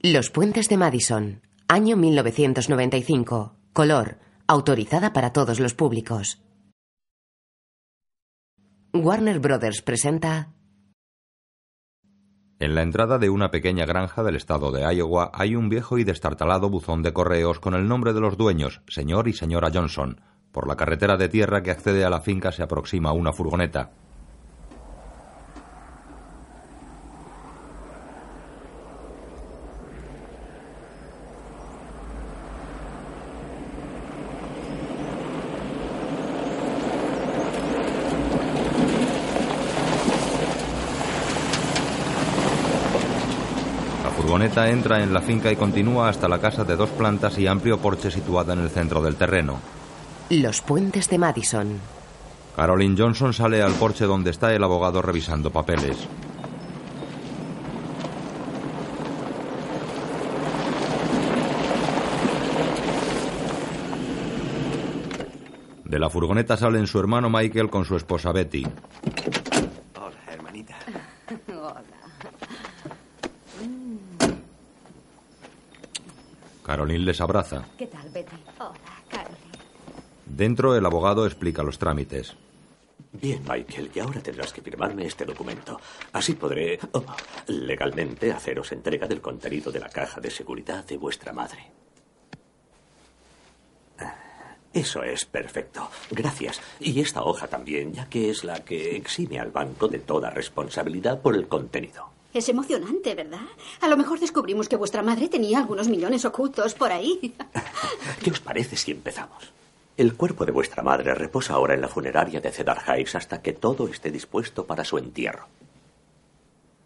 Los puentes de Madison, año 1995. Color, autorizada para todos los públicos. Warner Brothers presenta En la entrada de una pequeña granja del estado de Iowa hay un viejo y destartalado buzón de correos con el nombre de los dueños, señor y señora Johnson. Por la carretera de tierra que accede a la finca se aproxima una furgoneta. Entra en la finca y continúa hasta la casa de dos plantas y amplio porche situada en el centro del terreno. Los puentes de Madison. Caroline Johnson sale al porche donde está el abogado revisando papeles. De la furgoneta salen su hermano Michael con su esposa Betty. Hola, hermanita. Caroline les abraza. ¿Qué tal, Betty? Hola, Caroline. Dentro el abogado explica los trámites. Bien, Michael, y ahora tendrás que firmarme este documento. Así podré, oh, legalmente, haceros entrega del contenido de la caja de seguridad de vuestra madre. Eso es perfecto. Gracias. Y esta hoja también, ya que es la que exime al banco de toda responsabilidad por el contenido. Es emocionante, ¿verdad? A lo mejor descubrimos que vuestra madre tenía algunos millones ocultos por ahí. ¿Qué os parece si empezamos? El cuerpo de vuestra madre reposa ahora en la funeraria de Cedar Heights hasta que todo esté dispuesto para su entierro.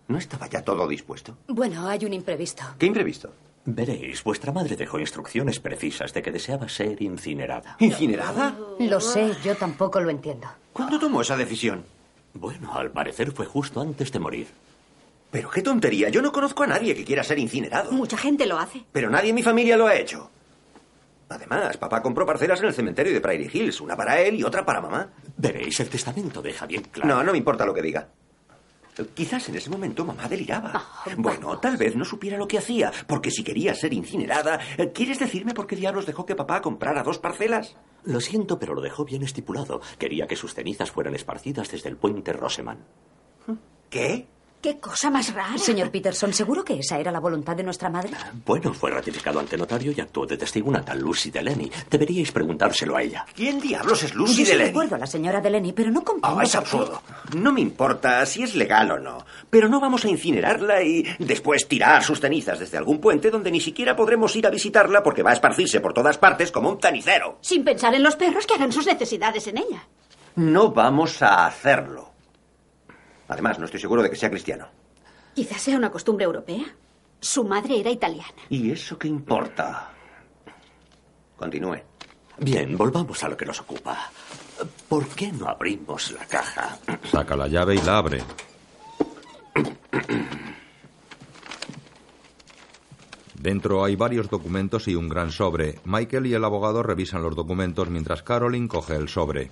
¿No estaba ya todo dispuesto? Bueno, hay un imprevisto. ¿Qué imprevisto? Veréis, vuestra madre dejó instrucciones precisas de que deseaba ser incinerada. ¿Incinerada? Lo sé, yo tampoco lo entiendo. ¿Cuándo tomó esa decisión? Bueno, al parecer fue justo antes de morir. Pero qué tontería. Yo no conozco a nadie que quiera ser incinerado. Mucha gente lo hace. Pero nadie en mi familia lo ha hecho. Además, papá compró parcelas en el cementerio de Prairie Hills, una para él y otra para mamá. Veréis, el testamento deja bien claro. No, no me importa lo que diga. Quizás en ese momento mamá deliraba. Bueno, tal vez no supiera lo que hacía, porque si quería ser incinerada, ¿quieres decirme por qué diablos dejó que papá comprara dos parcelas? Lo siento, pero lo dejó bien estipulado. Quería que sus cenizas fueran esparcidas desde el puente Roseman. ¿Qué? ¡Qué cosa más rara! Señor Peterson, ¿seguro que esa era la voluntad de nuestra madre? Bueno, fue ratificado ante notario y actuó de testigo una tal Lucy Delaney. Deberíais preguntárselo a ella. ¿Quién diablos es Lucy Yo sí Delaney? recuerdo a la señora Delaney, pero no comprendo Oh, es absurdo. No me importa si es legal o no, pero no vamos a incinerarla y después tirar sus cenizas desde algún puente donde ni siquiera podremos ir a visitarla porque va a esparcirse por todas partes como un cenicero. Sin pensar en los perros que harán sus necesidades en ella. No vamos a hacerlo. Además, no estoy seguro de que sea cristiano. Quizás sea una costumbre europea. Su madre era italiana. ¿Y eso qué importa? Continúe. Bien, volvamos a lo que nos ocupa. ¿Por qué no abrimos la caja? Saca la llave y la abre. Dentro hay varios documentos y un gran sobre. Michael y el abogado revisan los documentos mientras Caroline coge el sobre.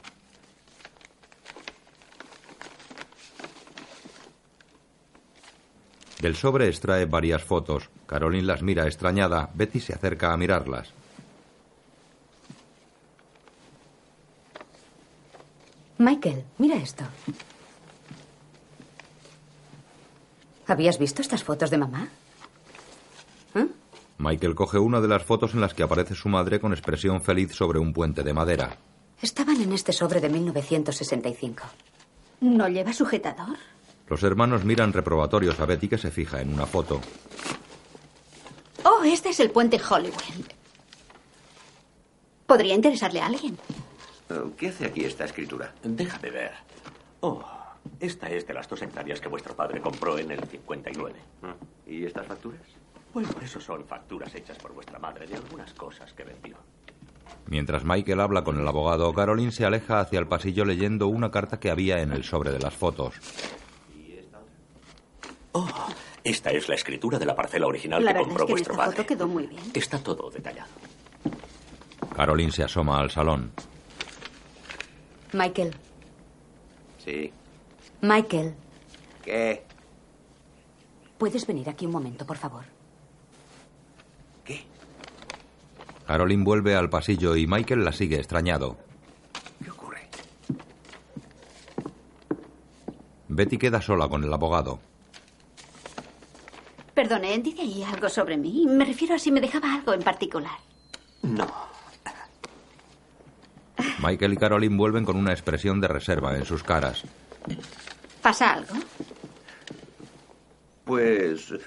Del sobre extrae varias fotos. Caroline las mira extrañada. Betty se acerca a mirarlas. Michael, mira esto. ¿Habías visto estas fotos de mamá? Michael coge una de las fotos en las que aparece su madre con expresión feliz sobre un puente de madera. Estaban en este sobre de 1965. ¿No lleva sujetador? Los hermanos miran reprobatorios a Betty que se fija en una foto. Oh, este es el puente Hollywood. ¿Podría interesarle a alguien? ¿Qué hace aquí esta escritura? Déjame ver. Oh, esta es de las dos hectáreas que vuestro padre compró en el 59. ¿Y estas facturas? Bueno, eso son facturas hechas por vuestra madre de algunas cosas que vendió. Mientras Michael habla con el abogado, Caroline se aleja hacia el pasillo leyendo una carta que había en el sobre de las fotos. Oh, esta es la escritura de la parcela original La que compró es que en vuestro esta padre. foto quedó muy bien. Está todo detallado. Caroline se asoma al salón. Michael, Sí. Michael, ¿Qué? ¿puedes venir aquí un momento, por favor? ¿Qué? Caroline vuelve al pasillo y Michael la sigue extrañado. ¿Qué ocurre? Betty queda sola con el abogado. Perdone, dice ahí algo sobre mí. Me refiero a si me dejaba algo en particular. No. Michael y Caroline vuelven con una expresión de reserva en sus caras. ¿Pasa algo? Pues... eh,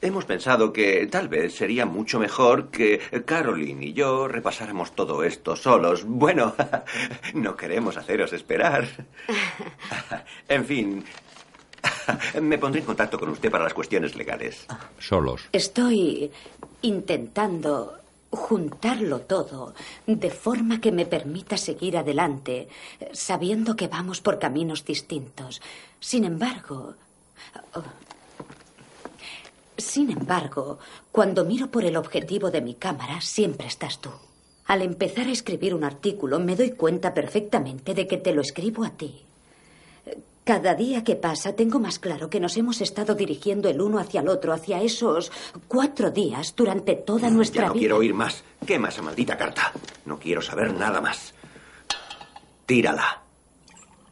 Hemos pensado que tal vez sería mucho mejor que Caroline y yo repasáramos todo esto solos. Bueno, no queremos haceros esperar. En fin, me pondré en contacto con usted para las cuestiones legales. Solos. Estoy intentando juntarlo todo de forma que me permita seguir adelante, sabiendo que vamos por caminos distintos. Sin embargo, oh, sin embargo, cuando miro por el objetivo de mi cámara, siempre estás tú. Al empezar a escribir un artículo, me doy cuenta perfectamente de que te lo escribo a ti. Cada día que pasa tengo más claro que nos hemos estado dirigiendo el uno hacia el otro, hacia esos cuatro días durante toda nuestra Ya no vida. quiero oír más. Quema esa maldita carta. No quiero saber nada más. Tírala.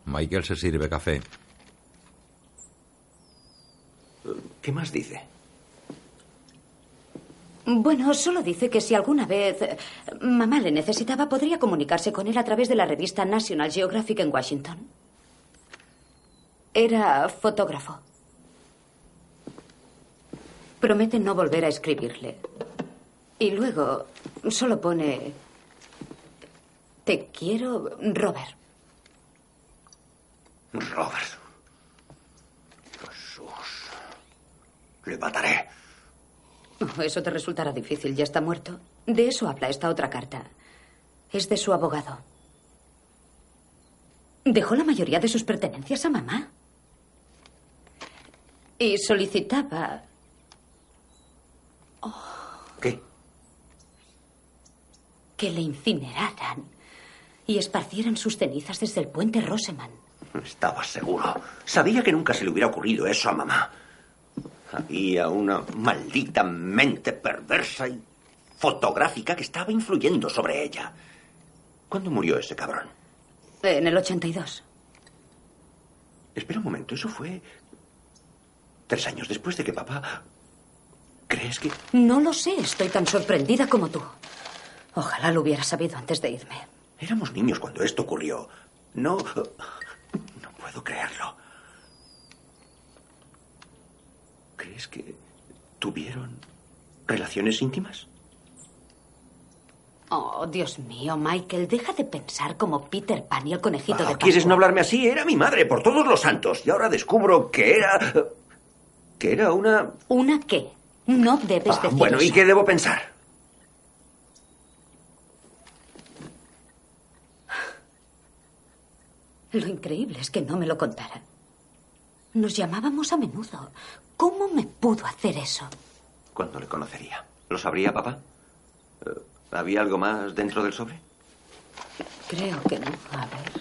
Michael se sirve café. ¿Qué más dice? Bueno, solo dice que si alguna vez eh, mamá le necesitaba, podría comunicarse con él a través de la revista National Geographic en Washington. Era fotógrafo. Promete no volver a escribirle. Y luego solo pone... Te quiero, Robert. Robert. Jesús. Le mataré. Oh, Eso te resultará difícil, ya está muerto. De eso habla esta otra carta. Es de su abogado. Dejó la mayoría de sus pertenencias a mamá. Y solicitaba ¿Qué? que le incineraran y esparcieran sus cenizas desde el puente Roseman. Estaba seguro. Sabía que nunca se le hubiera ocurrido eso a mamá. Había una maldita mente perversa y fotográfica que estaba influyendo sobre ella. ¿Cuándo murió ese cabrón? En el 82. Espera un momento, eso fue tres años después de que papá... ¿Crees que...? No lo sé, estoy tan sorprendida como tú. Ojalá lo hubiera sabido antes de irme. Éramos niños cuando esto ocurrió. No... No puedo creerlo. ¿Crees que tuvieron relaciones íntimas? Oh, Dios mío, Michael, deja de pensar como Peter Pan y el conejito Ah, de ¿Quieres Pascua. no hablarme así? Era mi madre, por todos los santos. Y ahora descubro que era... Que era una... ¿Una qué? No debes Ah, decir bueno, ¿y qué debo pensar? Lo increíble es que no me lo contara. Nos llamábamos a menudo. ¿Cómo me pudo hacer eso? ¿Cuándo le conocería? ¿Lo sabría papá? Eh, ¿Había algo más dentro del sobre? Creo que no. A ver.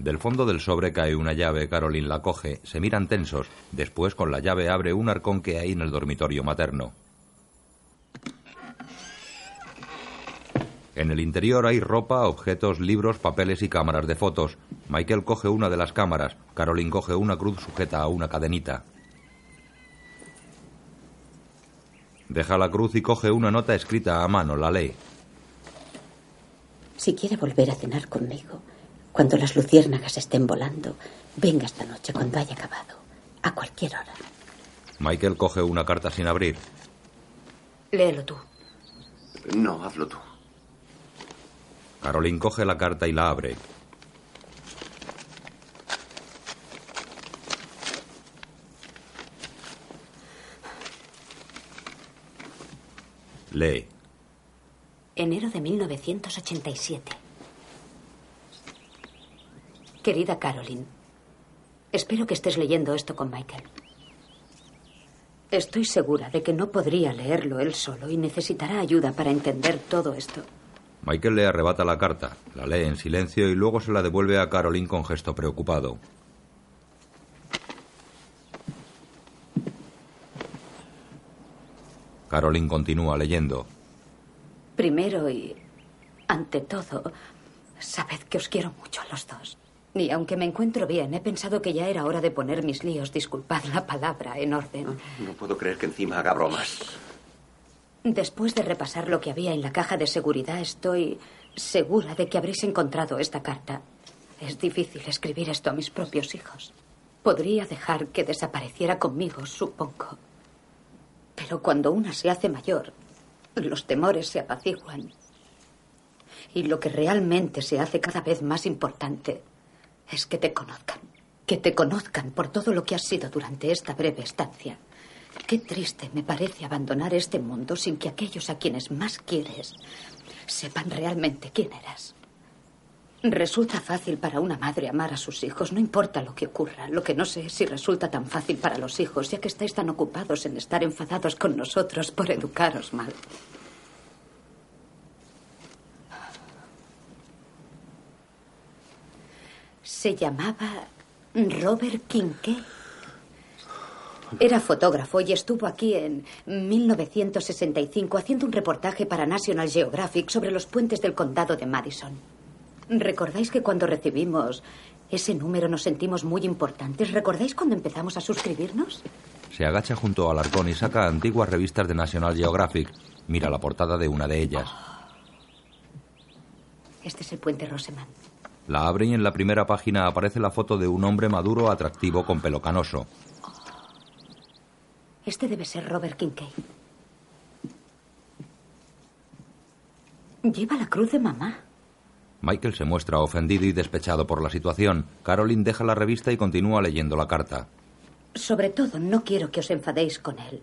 Del fondo del sobre cae una llave, Caroline la coge, se miran tensos. Después, con la llave, abre un arcón que hay en el dormitorio materno. En el interior hay ropa, objetos, libros, papeles y cámaras de fotos. Michael coge una de las cámaras, Caroline coge una cruz sujeta a una cadenita. Deja la cruz y coge una nota escrita a mano, la lee. Si quiere volver a cenar conmigo, cuando las luciérnagas estén volando, venga esta noche cuando haya acabado, a cualquier hora. Michael coge una carta sin abrir. Léelo tú. No, hazlo tú. Caroline coge la carta y la abre. Lee. Enero de 1987. Querida Caroline, espero que estés leyendo esto con Michael. Estoy segura de que no podría leerlo él solo y necesitará ayuda para entender todo esto. Michael le arrebata la carta, la lee en silencio y luego se la devuelve a Caroline con gesto preocupado. Caroline continúa leyendo. Primero y ante todo, sabed que os quiero mucho a los dos. Y aunque me encuentro bien, he pensado que ya era hora de poner mis líos, disculpad la palabra, en orden. No puedo creer que encima haga bromas. Después de repasar lo que había en la caja de seguridad, estoy segura de que habréis encontrado esta carta. Es difícil escribir esto a mis propios hijos. Podría dejar que desapareciera conmigo, supongo. Pero cuando una se hace mayor, los temores se apaciguan. Y lo que realmente se hace cada vez más importante es que te conozcan. Que te conozcan por todo lo que has sido durante esta breve estancia. Qué triste me parece abandonar este mundo sin que aquellos a quienes más quieres sepan realmente quién eras. Resulta fácil para una madre amar a sus hijos, no importa lo que ocurra. Lo que no sé es si resulta tan fácil para los hijos, ya que estáis tan ocupados en estar enfadados con nosotros por educaros mal. Se llamaba Robert Kincaid. Era fotógrafo y estuvo aquí en 1965 haciendo un reportaje para National Geographic sobre los puentes del condado de Madison. ¿Recordáis que cuando recibimos ese número nos sentimos muy importantes? ¿Recordáis cuando empezamos a suscribirnos? Se agacha junto al arcón y saca antiguas revistas de National Geographic. Mira la portada de una de ellas. Este es el puente Roseman. La abre y en la primera página aparece la foto de un hombre maduro atractivo con pelo canoso. Este debe ser Robert Kincaid. Lleva la cruz de mamá. Michael se muestra ofendido y despechado por la situación. Caroline deja la revista y continúa leyendo la carta. Sobre todo, no quiero que os enfadéis con él.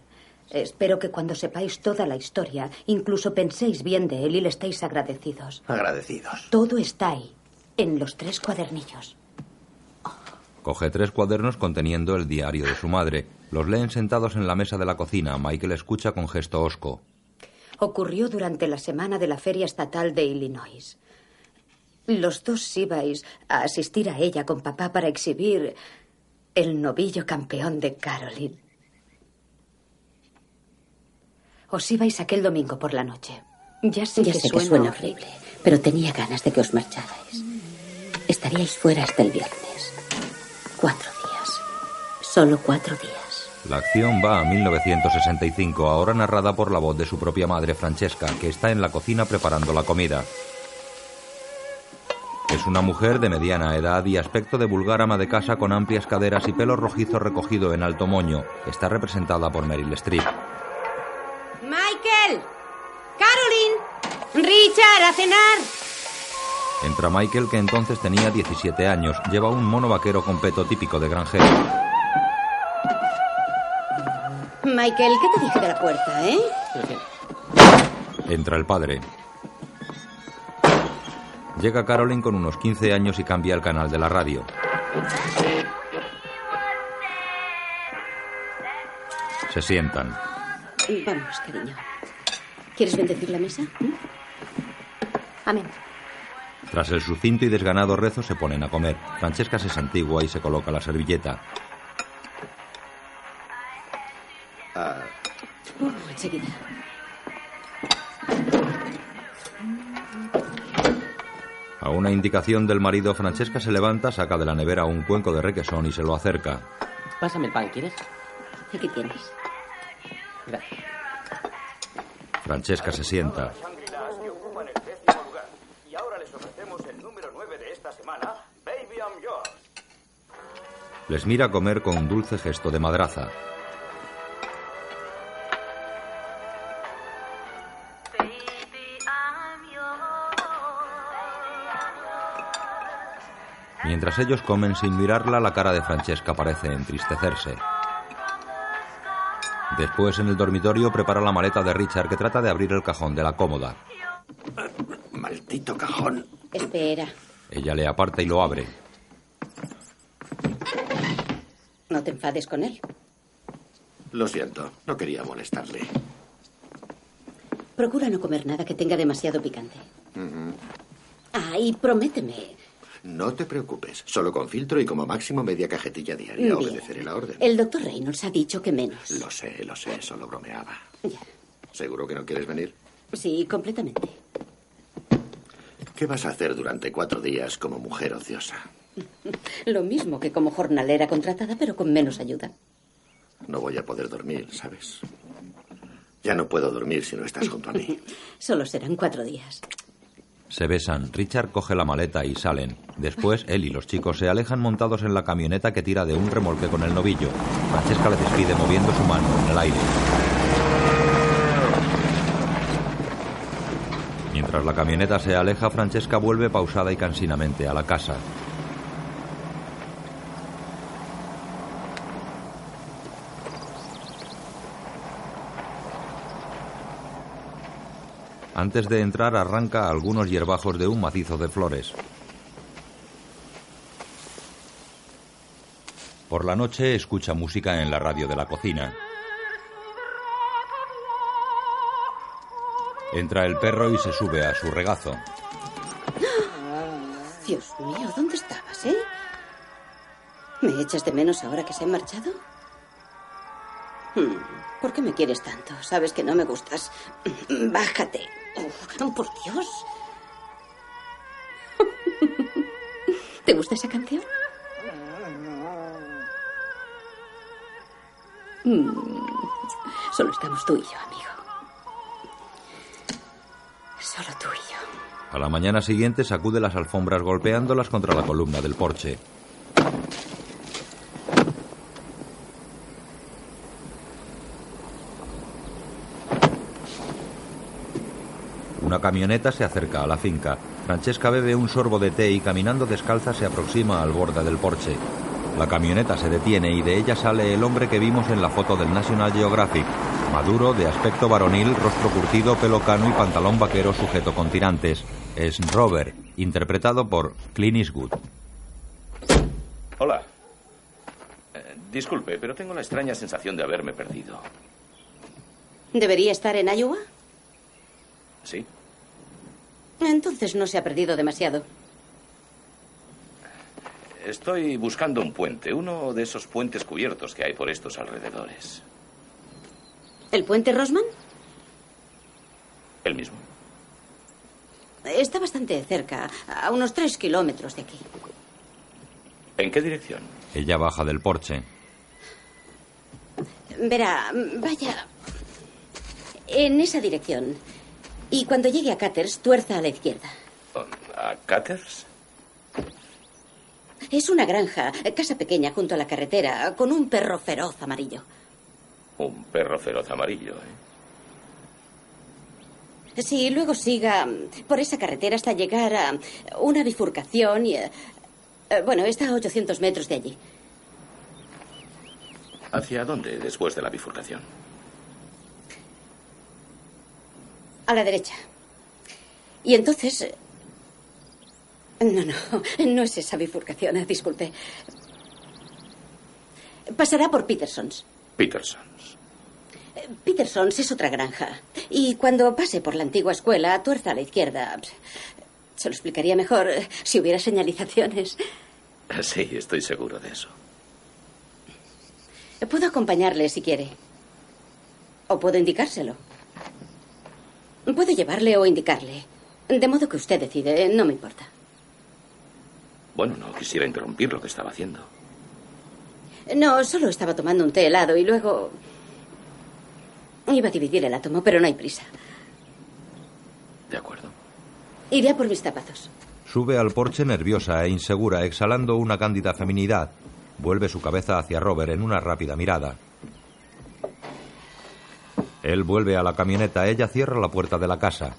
Espero que cuando sepáis toda la historia, incluso penséis bien de él y le estéis agradecidos. Agradecidos. Todo está ahí, en los tres cuadernillos. Coge tres cuadernos conteniendo el diario de su madre. Los leen sentados en la mesa de la cocina. Michael escucha con gesto hosco. Ocurrió durante la semana de la Feria Estatal de Illinois. Los dos ibais a asistir a ella con papá para exhibir el novillo campeón de Caroline. Os ibais aquel domingo por la noche. Ya sé, Ya que, sé que suena suena horrible, pero tenía ganas de que os marcharais. Estaríais fuera hasta el viernes. Cuatro días. Solo cuatro días. La acción va a 1965, ahora narrada por la voz de su propia madre Francesca, que está en la cocina preparando la comida. Es una mujer de mediana edad y aspecto de vulgar ama de casa con amplias caderas y pelo rojizo recogido en alto moño. Está representada por Meryl Streep. Michael. Caroline. Richard, a cenar. Entra Michael, que entonces tenía 17 años. Lleva un mono vaquero con peto típico de granjero. Michael, ¿qué te dije de la puerta, eh? Entra el padre. Llega Caroline con unos 15 años y cambia el canal de la radio. Se sientan. Vamos, cariño. ¿Quieres bendecir la mesa? ¿Mm? Amén. Tras el sucinto y desganado rezo se ponen a comer. Francesca se santigua y se coloca la servilleta. Ah, Uh, enseguida. A una indicación del marido, Francesca se levanta, saca de la nevera un cuenco de requesón y se lo acerca. Pásame el pan, ¿quieres? Aquí tienes. Gracias. Francesca se sienta. Shangri-Las que ocupan el décimo lugar. Y ahora les ofrecemos el número 9 de esta semana, Baby I'm Yours. Les mira comer con un dulce gesto de madraza. Mientras ellos comen sin mirarla, la cara de Francesca parece entristecerse. Después, en el dormitorio, prepara la maleta de Richard que trata de abrir el cajón de la cómoda. maldito cajón. Espera. Ella le aparta y lo abre. No te enfades con él. Lo siento, no quería molestarle. Procura no comer nada que tenga demasiado picante. Ujú. Ah, y prométeme. No te preocupes, solo con filtro y como máximo media cajetilla diaria. Bien. Obedeceré la orden. El doctor Reynolds ha dicho que menos. Lo sé, lo sé, solo bromeaba. Ya. ¿Seguro que no quieres venir? Sí, completamente. ¿Qué vas a hacer durante cuatro días como mujer ociosa? Lo mismo que como jornalera contratada, pero con menos ayuda. No voy a poder dormir, ¿sabes? Ya no puedo dormir si no estás junto a mí. Solo serán cuatro días. Se besan. Richard coge la maleta y salen. Después, él y los chicos se alejan montados en la camioneta que tira de un remolque con el novillo. Francesca le despide moviendo su mano en el aire. Mientras la camioneta se aleja, Francesca vuelve pausada y cansinamente a la casa. Antes de entrar arranca algunos hierbajos de un macizo de flores. Por la noche escucha música en la radio de la cocina. Entra el perro y se sube a su regazo. Dios mío, ¿dónde estabas, eh? ¿Me echas de menos ahora que se han marchado? ¿Por qué me quieres tanto? Sabes que no me gustas. Bájate. Por Dios. ¿Te gusta esa canción? Mm, Solo estamos tú y yo, amigo. Solo tú y yo. A la mañana siguiente sacude las alfombras golpeándolas contra la columna del porche. Una camioneta se acerca a la finca. Francesca bebe un sorbo de té y caminando descalza se aproxima al borde del porche. La camioneta se detiene y de ella sale el hombre que vimos en la foto del National Geographic. Maduro, de aspecto varonil, rostro curtido, pelo cano y pantalón vaquero sujeto con tirantes. Es Robert, interpretado por Clint Eastwood. Hola. Eh, disculpe, pero tengo la extraña sensación de haberme perdido. ¿Debería estar en Iowa? ¿Sí? Entonces no se ha perdido demasiado. Estoy buscando un puente, uno de esos puentes cubiertos que hay por estos alrededores. ¿El puente Rosman? El mismo. Está bastante cerca, a unos tres kilómetros de aquí. ¿En qué dirección? Ella baja del porche. Verá, vaya en esa dirección. Y cuando llegue a Caters, tuerza a la izquierda. ¿A Caters? Es una granja, casa pequeña junto a la carretera, con un perro feroz amarillo. Un perro feroz amarillo, ¿eh? Sí, luego siga por esa carretera hasta llegar a una bifurcación y... eh, eh, bueno, está a 800 metros de allí. ¿Hacia dónde después de la bifurcación? A la derecha. Y entonces... No, no, no es esa bifurcación, eh, disculpe. Pasará por Petersons. Peterson. Eh, Petersons es otra granja. Y cuando pase por la antigua escuela, tuerza a la izquierda. Se lo explicaría mejor si hubiera señalizaciones. Sí, estoy seguro de eso. Puedo acompañarle si quiere. O puedo indicárselo. Puedo llevarle o indicarle. De modo que usted decide, no me importa. Bueno, no quisiera interrumpir lo que estaba haciendo. No, solo estaba tomando un té helado y luego... Iba a dividir el átomo, pero no hay prisa. De acuerdo. Iré a por mis zapatos. Sube al porche nerviosa e insegura, exhalando una cándida feminidad. Vuelve su cabeza hacia Robert en una rápida mirada. Él vuelve a la camioneta, ella cierra la puerta de la casa.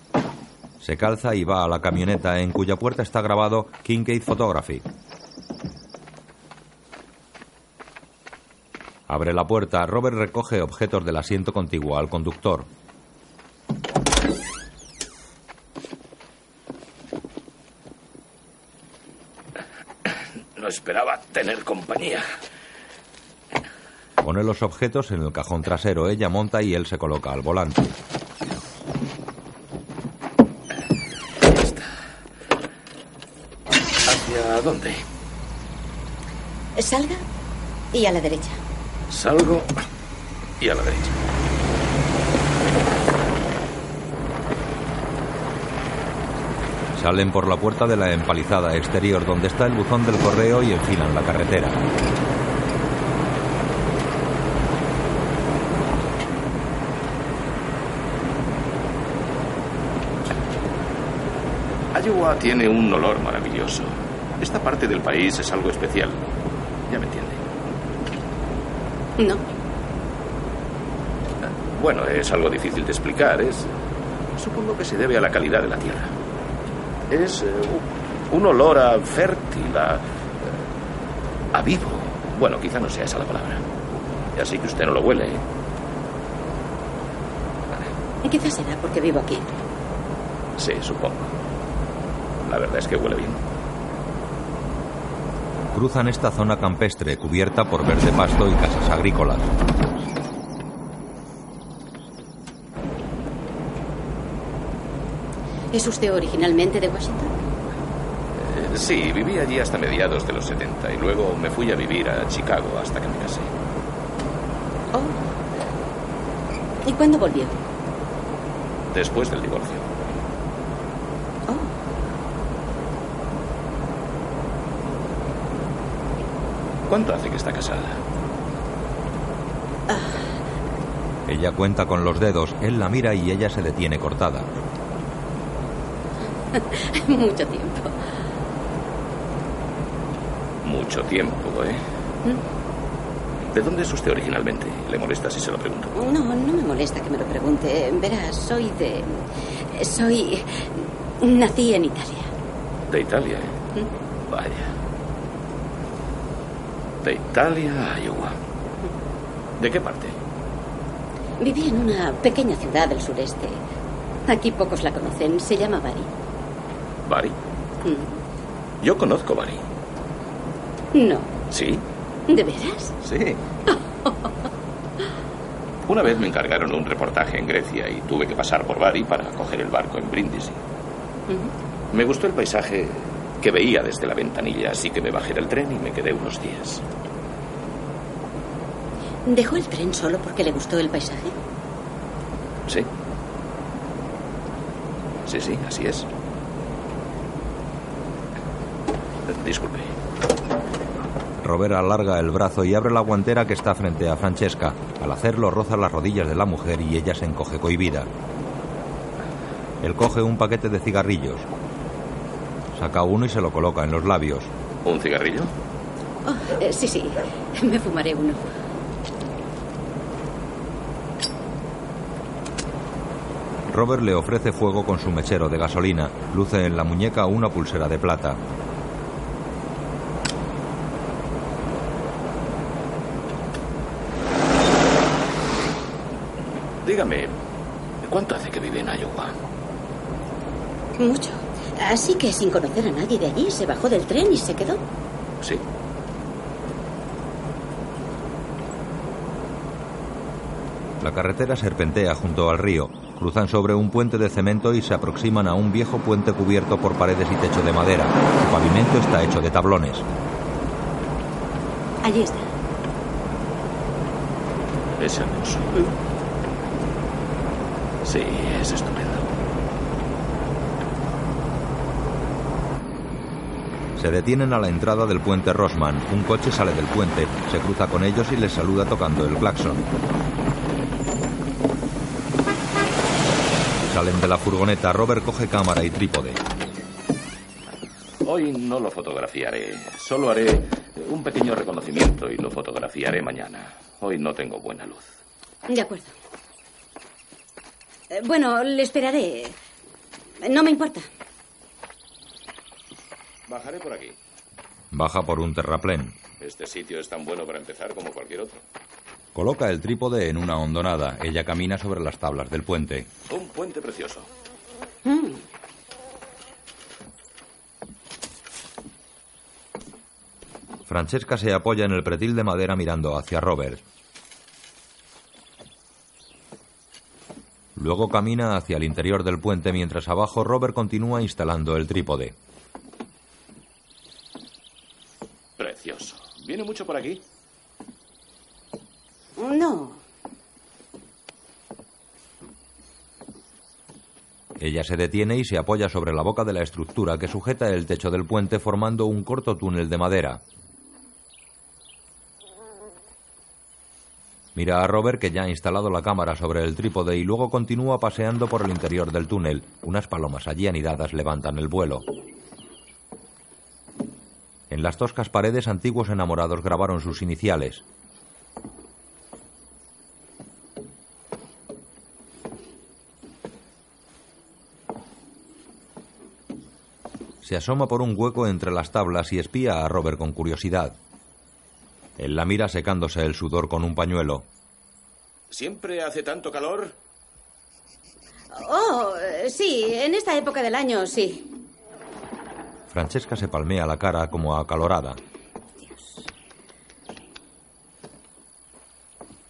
Se calza y va a la camioneta en cuya puerta está grabado Kincaid Photography. Abre la puerta, Robert recoge objetos del asiento contiguo al conductor. No esperaba tener compañía. Pone los objetos en el cajón trasero, ella monta y él se coloca al volante. ¿Hacia dónde? Salga y a la derecha. Salgo y a la derecha. Salen por la puerta de la empalizada exterior donde está el buzón del correo y enfilan la carretera. Iowa tiene un olor maravilloso. Esta parte del país es algo especial. Ya me entiende. No. Bueno, es algo difícil de explicar. Es. Supongo que se debe a la calidad de la tierra. Es eh, un olor a fértil, a. a vivo. Bueno, quizá no sea esa la palabra. Así que usted no lo huele. ¿eh? Quizás será porque vivo aquí. Sí, supongo. La verdad es que huele bien. Cruzan esta zona campestre cubierta por verde pasto y casas agrícolas. ¿Es usted originalmente de Washington? Eh, sí, viví allí hasta mediados de los 70 y luego me fui a vivir a Chicago hasta que me casé. Oh. ¿Y cuándo volvió? Después del divorcio. ¿Cuánto hace que está casada? Ella cuenta con los dedos, él la mira y ella se detiene cortada. Mucho tiempo. Mucho tiempo, ¿eh? ¿Mm? ¿De dónde es usted originalmente? ¿Le molesta si se lo pregunto? No, no me molesta que me lo pregunte. Verás, soy de... Soy... Nací en Italia. De Italia, ¿eh? ¿Mm? Vaya. Italia a Iowa. ¿De qué parte? Viví en una pequeña ciudad del sureste. Aquí pocos la conocen. Se llama Bari. ¿Bari? Mm. Yo conozco Bari. No. ¿Sí? ¿De veras? Sí. Una vez me encargaron un reportaje en Grecia y tuve que pasar por Bari para coger el barco en Brindisi. Me gustó el paisaje que veía desde la ventanilla, así que me bajé del tren y me quedé unos días. ¿Dejó el tren solo porque le gustó el paisaje? Sí. Sí, sí, así es. Disculpe. Robert alarga el brazo y abre la guantera que está frente a Francesca. Al hacerlo roza las rodillas de la mujer y ella se encoge cohibida. Él coge un paquete de cigarrillos. Saca uno y se lo coloca en los labios. ¿Un cigarrillo? Oh, eh, sí, sí. Me fumaré uno. Robert le ofrece fuego con su mechero de gasolina. Luce en la muñeca una pulsera de plata. Dígame, ¿cuánto hace que vive en Iowa? Mucho. Así que sin conocer a nadie de allí, se bajó del tren y se quedó. Sí. La carretera serpentea junto al río. Cruzan sobre un puente de cemento y se aproximan a un viejo puente cubierto por paredes y techo de madera. Su pavimento está hecho de tablones. Allí está. Es hermoso. Sí, es estupendo. Se detienen a la entrada del puente Rosman. Un coche sale del puente, se cruza con ellos y les saluda tocando el claxon. Salen de la furgoneta. Robert coge cámara y trípode. Hoy no lo fotografiaré. Solo haré un pequeño reconocimiento y lo fotografiaré mañana. Hoy no tengo buena luz. De acuerdo. Eh, Bueno, le esperaré. No me importa. Bajaré por aquí. Baja por un terraplén. Este sitio es tan bueno para empezar como cualquier otro. Coloca el trípode en una hondonada. Ella camina sobre las tablas del puente. Un puente precioso. Mm. Francesca se apoya en el pretil de madera mirando hacia Robert. Luego camina hacia el interior del puente mientras abajo Robert continúa instalando el trípode. Precioso. ¿Viene mucho por aquí? No. Ella se detiene y se apoya sobre la boca de la estructura que sujeta el techo del puente formando un corto túnel de madera. Mira a Robert que ya ha instalado la cámara sobre el trípode y luego continúa paseando por el interior del túnel. Unas palomas allí anidadas levantan el vuelo. En las toscas paredes antiguos enamorados grabaron sus iniciales. Se asoma por un hueco entre las tablas y espía a Robert con curiosidad. Él la mira secándose el sudor con un pañuelo. ¿Siempre hace tanto calor? Oh, sí, en esta época del año sí. Francesca se palmea la cara como acalorada.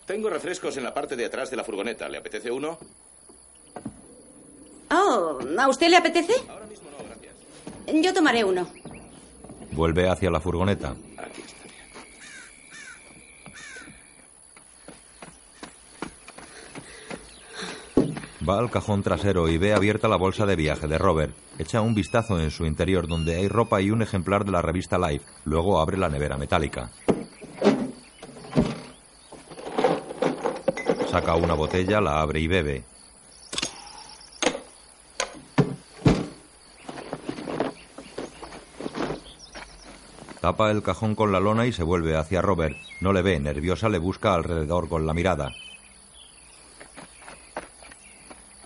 Tengo refrescos en la parte de atrás de la furgoneta. ¿Le apetece uno? Oh, ¿a usted le apetece? Ahora. Yo tomaré uno. Vuelve hacia la furgoneta. Aquí está bien. Va al cajón trasero y ve abierta la bolsa de viaje de Robert. Echa un vistazo en su interior donde hay ropa y un ejemplar de la revista Life. Luego abre la nevera metálica. Saca una botella, la abre y bebe. Tapa el cajón con la lona y se vuelve hacia Robert. No le ve, nerviosa le busca alrededor con la mirada.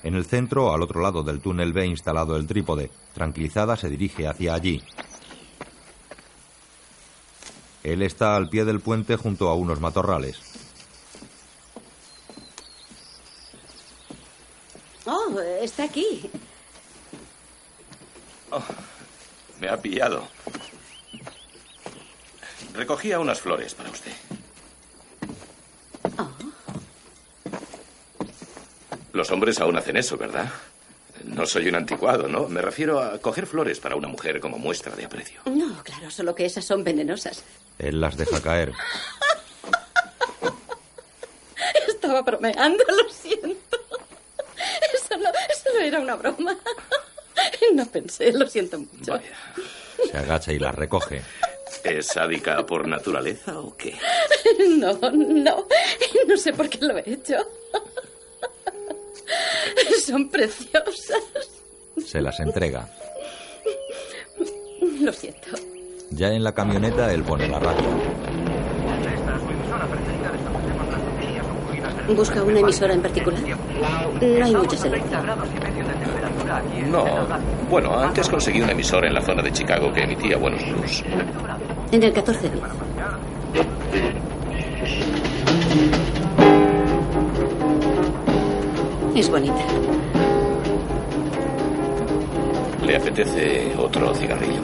En el centro, al otro lado del túnel, ve instalado el trípode. Tranquilizada, se dirige hacia allí. Él está al pie del puente junto a unos matorrales. Oh, está aquí. Oh, me ha pillado. Recogía unas flores para usted. Oh, Los hombres aún hacen eso, ¿verdad? No soy un anticuado, ¿no? Me refiero a coger flores para una mujer como muestra de aprecio. no, claro, solo que esas son venenosas. Él las deja caer. Estaba bromeando, lo siento. Solo, solo era una broma. No pensé, lo siento mucho. Vaya. Se agacha y las recoge. ¿Es sádica por naturaleza o qué? No, no. No sé por qué lo he hecho. Son preciosas. Se las entrega. Lo siento. Ya en la camioneta, él pone la radio. Esta es su emisora preferida. Destacemos las noticias ocurridas en el ¿Busca una emisora en particular? No hay muchas 30 elección. grados y medio de temperatura aquí en No. Bueno, antes conseguí una emisora en la zona de Chicago que emitía buenos blues. En el 14 10. Es bonita. ¿Le apetece otro cigarrillo?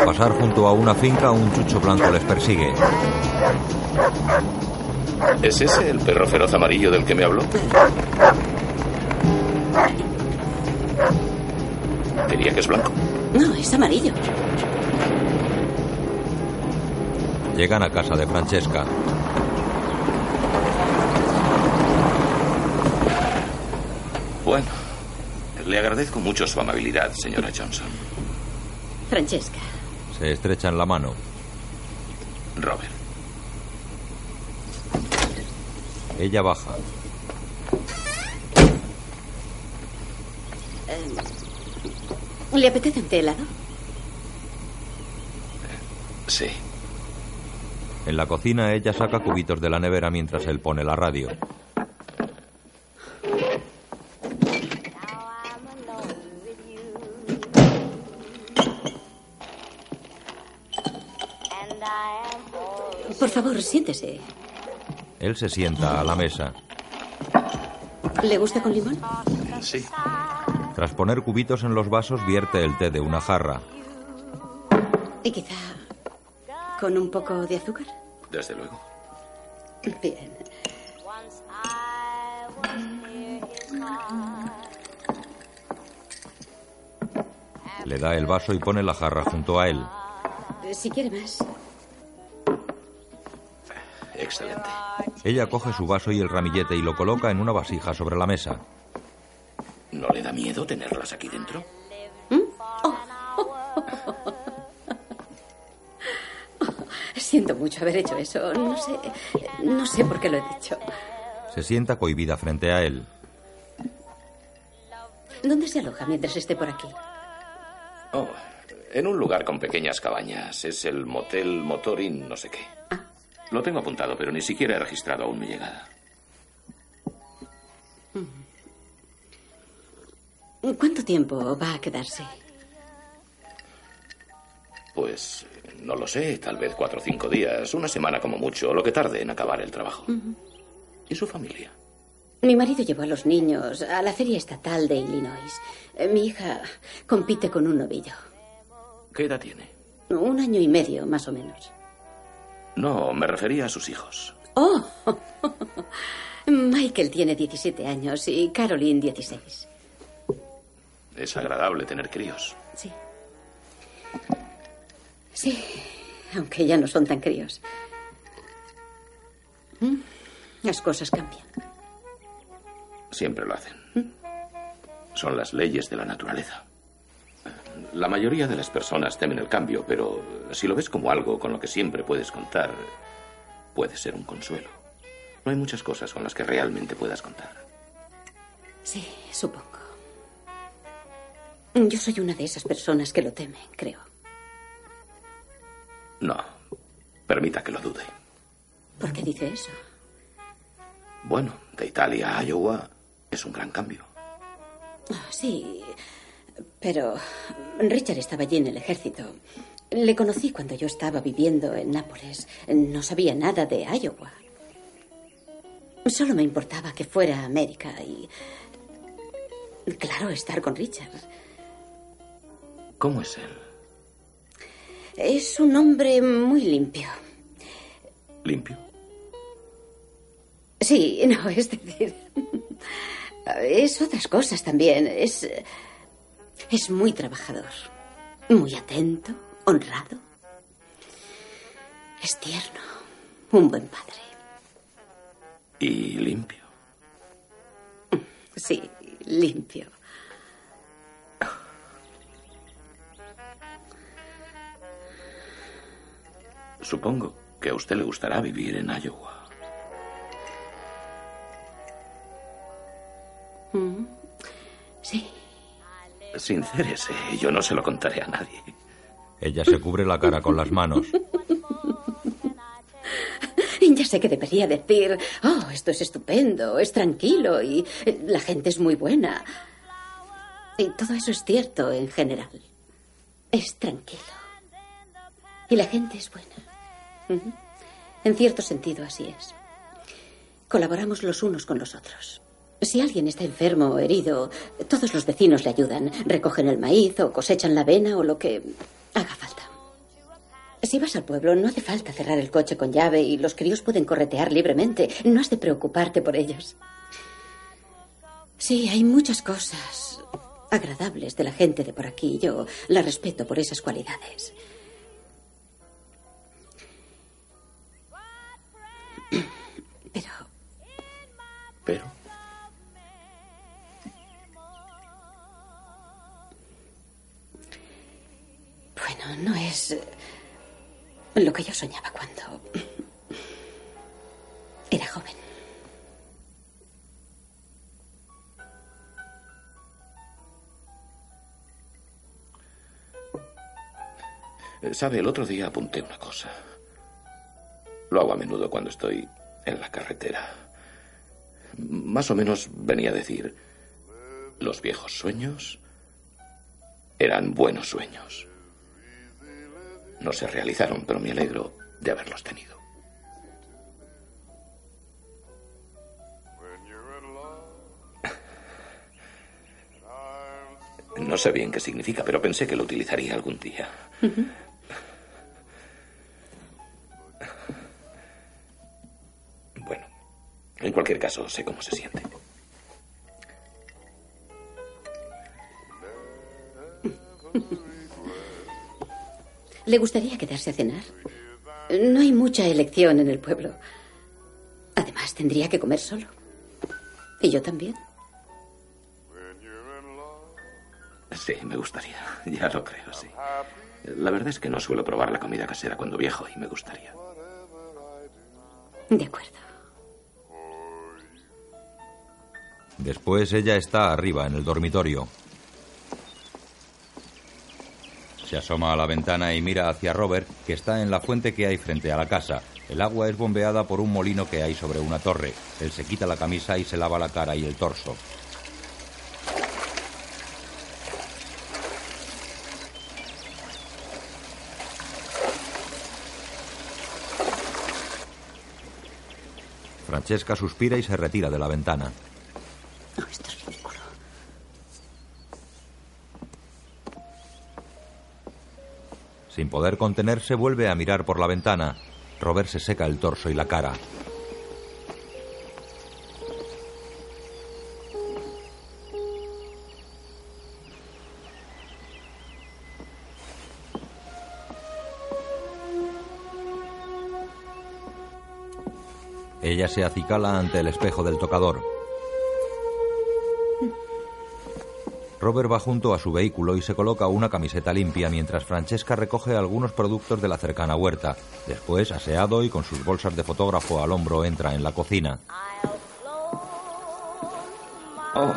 Al pasar junto a una finca, un chucho blanco les persigue. ¿Es ese el perro feroz amarillo del que me habló? Diría que es blanco. no, es amarillo. Llegan a casa de Francesca. Bueno, le agradezco mucho su amabilidad, señora Johnson. Francesca. Se estrechan la mano. Robert. Ella baja. eh, ¿Le apetece un té helado? Sí. En la cocina, ella saca cubitos de la nevera mientras él pone la radio. Siéntese. Él se sienta a la mesa. ¿Le gusta con limón? Sí. Tras poner cubitos en los vasos, vierte el té de una jarra. Y quizá con un poco de azúcar. Desde luego. Bien. Le da el vaso y pone la jarra junto a él. Si quiere más. Excelente. Ella coge su vaso y el ramillete y lo coloca en una vasija sobre la mesa. ¿No le da miedo tenerlas aquí dentro? Siento mucho haber hecho eso. No sé. No sé por qué lo he dicho. Se sienta cohibida frente a él. ¿Dónde se aloja mientras esté por aquí? Oh, en un lugar con pequeñas cabañas. Es el motel Motorin no sé qué. Lo tengo apuntado, pero ni siquiera he registrado aún mi llegada. ¿Cuánto tiempo va a quedarse? Pues no lo sé, tal vez cuatro o cinco días, una semana como mucho, lo que tarde en acabar el trabajo. ¿Y su familia? Mi marido llevó a los niños a la feria estatal de Illinois. Eh, Mi hija compite con un novillo. ¿Qué edad tiene? Un año y medio, más o menos. No, me refería a sus hijos. Oh, Michael tiene 17 años y Caroline 16. Es agradable tener críos. Sí. Sí, aunque ya no son tan críos. Mm, Las cosas cambian. Siempre lo hacen. Son las leyes de la naturaleza. La mayoría de las personas temen el cambio, pero si lo ves como algo con lo que siempre puedes contar, puede ser un consuelo. No hay muchas cosas con las que realmente puedas contar. Sí, supongo. Yo soy una de esas personas que lo temen, creo. No, permita que lo dude. ¿Por qué dice eso? Bueno, de Italia a Iowa es un gran cambio. Ah, Sí, pero Richard estaba allí en el ejército. Le conocí cuando yo estaba viviendo en Nápoles. No sabía nada de Iowa. Solo me importaba que fuera a América y... Claro, estar con Richard. ¿Cómo es él? Es un hombre muy limpio. ¿Limpio? Sí, no, es decir... Es otras cosas también. Es... Es muy trabajador. Muy atento, honrado. Es tierno. Un buen padre. ¿Y limpio? Sí, limpio. Supongo que a usted le gustará vivir en Iowa. Mm. Sí. Sincérese, yo no se lo contaré a nadie. Ella se cubre la cara con las manos. Ya sé que debería decir, oh, esto es estupendo, es tranquilo y eh, la gente es muy buena. Y todo eso es cierto en general. Es tranquilo. Y la gente es buena. En cierto sentido así es. Colaboramos los unos con los otros. Si alguien está enfermo o herido, todos los vecinos le ayudan. Recogen el maíz o cosechan la avena o lo que haga falta. Si vas al pueblo, no hace falta cerrar el coche con llave y los críos pueden corretear libremente. No has de preocuparte por ellos. Sí, hay muchas cosas agradables de la gente de por aquí. Yo la respeto por esas cualidades. Pero Pero Bueno, no es eh, lo que yo soñaba cuando era joven. Eh, Sabe, el otro día apunté una cosa. Lo hago a menudo cuando estoy en la carretera. Más o menos venía a decir, los viejos sueños eran buenos sueños. No se realizaron, pero me alegro de haberlos tenido. No sé bien qué significa, pero pensé que lo utilizaría algún día. Bueno, en cualquier caso, sé cómo se siente. ¿Le gustaría quedarse a cenar? No hay mucha elección en el pueblo. Además, tendría que comer solo. Y yo también. Sí, me gustaría. Ya lo creo, sí. La verdad es que no suelo probar la comida casera cuando viejo y me gustaría. De acuerdo. Después ella está arriba, en el dormitorio. Se asoma a la ventana y mira hacia Robert, que está en la fuente que hay frente a la casa. El agua es bombeada por un molino que hay sobre una torre. Él se quita la camisa y se lava la cara y el torso. Francesca suspira y se retira de la ventana. No, esto es Sin poder contenerse, vuelve a mirar por la ventana. Robert se seca el torso y la cara. Ella se acicala ante el espejo del tocador. Robert va junto a su vehículo y se coloca una camiseta limpia mientras Francesca recoge algunos productos de la cercana huerta. Después, aseado y con sus bolsas de fotógrafo al hombro, entra en la cocina. Oh.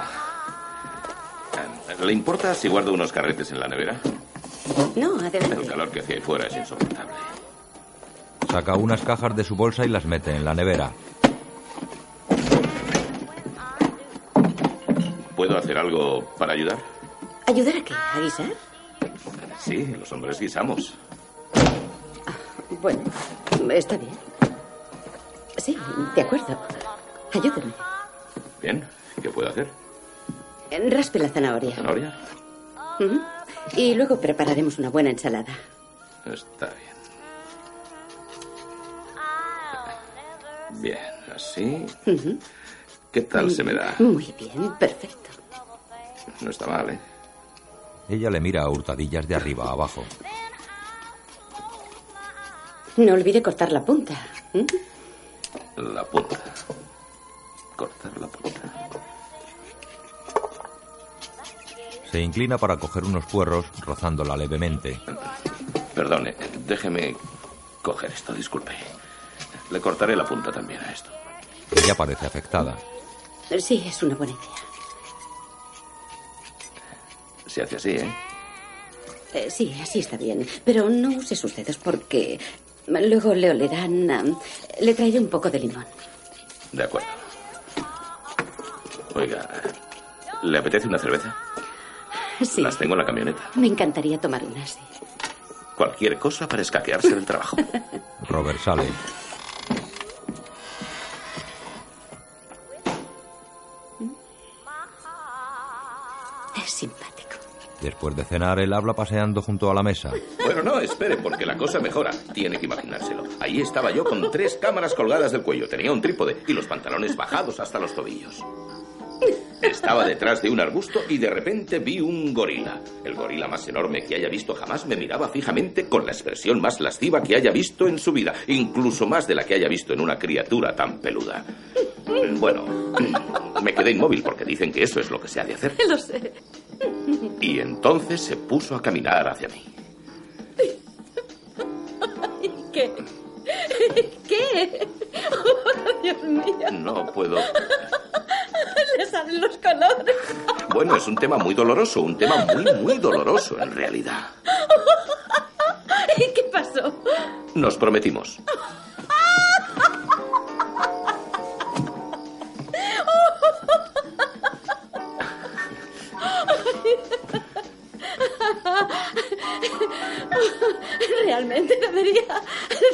¿Le importa si guardo unos carretes en la nevera? No, adelante. El calor que hace ahí fuera es insoportable. Saca unas cajas de su bolsa y las mete en la nevera. ¿Puedo hacer algo para ayudar? ¿Ayudar a qué? ¿A guisar? Sí, los hombres guisamos. Bueno, está bien. Sí, de acuerdo. Ayúdame. Bien, ¿qué puedo hacer? Raspe la zanahoria. ¿Zanahoria? Y luego prepararemos una buena ensalada. Está bien. Bien, así. ¿Qué tal se me da? Muy bien, perfecto. No está mal, ¿eh? Ella le mira a hurtadillas de arriba a abajo. No olvide cortar la punta. ¿m? La punta. Cortar la punta. Se inclina para coger unos puerros, rozándola levemente. Perdone, déjeme coger esto, disculpe. Le cortaré la punta también a esto. Ella parece afectada. Sí, es una buena idea. Se hace así, ¿eh? Eh, sí, así está bien. Pero no use sus dedos porque luego le olerán. a- le traeré un poco de limón. De acuerdo. Oiga, ¿le apetece una cerveza? Sí. Las tengo en la camioneta. Me encantaría tomar una, sí. Cualquier cosa para escaquearse del trabajo. Robert sale. Después de cenar, él habla paseando junto a la mesa. Bueno, no, espere, porque la cosa mejora. Tiene que imaginárselo. Ahí estaba yo con tres cámaras colgadas del cuello. Tenía un trípode y los pantalones bajados hasta los tobillos. Estaba detrás de un arbusto y de repente vi un gorila. El gorila más enorme que haya visto jamás me miraba fijamente con la expresión más lasciva que haya visto en su vida, incluso más de la que haya visto en una criatura tan peluda. Bueno, me quedé inmóvil porque dicen que eso es lo que se ha de hacer. Lo sé. Y entonces se puso a caminar hacia mí. ¿Qué? ¿Qué? Oh, Dios mío. No puedo. Le salen los colores. Bueno, es un tema muy doloroso, un tema muy, muy doloroso en realidad. ¿Qué pasó? Nos prometimos. Realmente debería,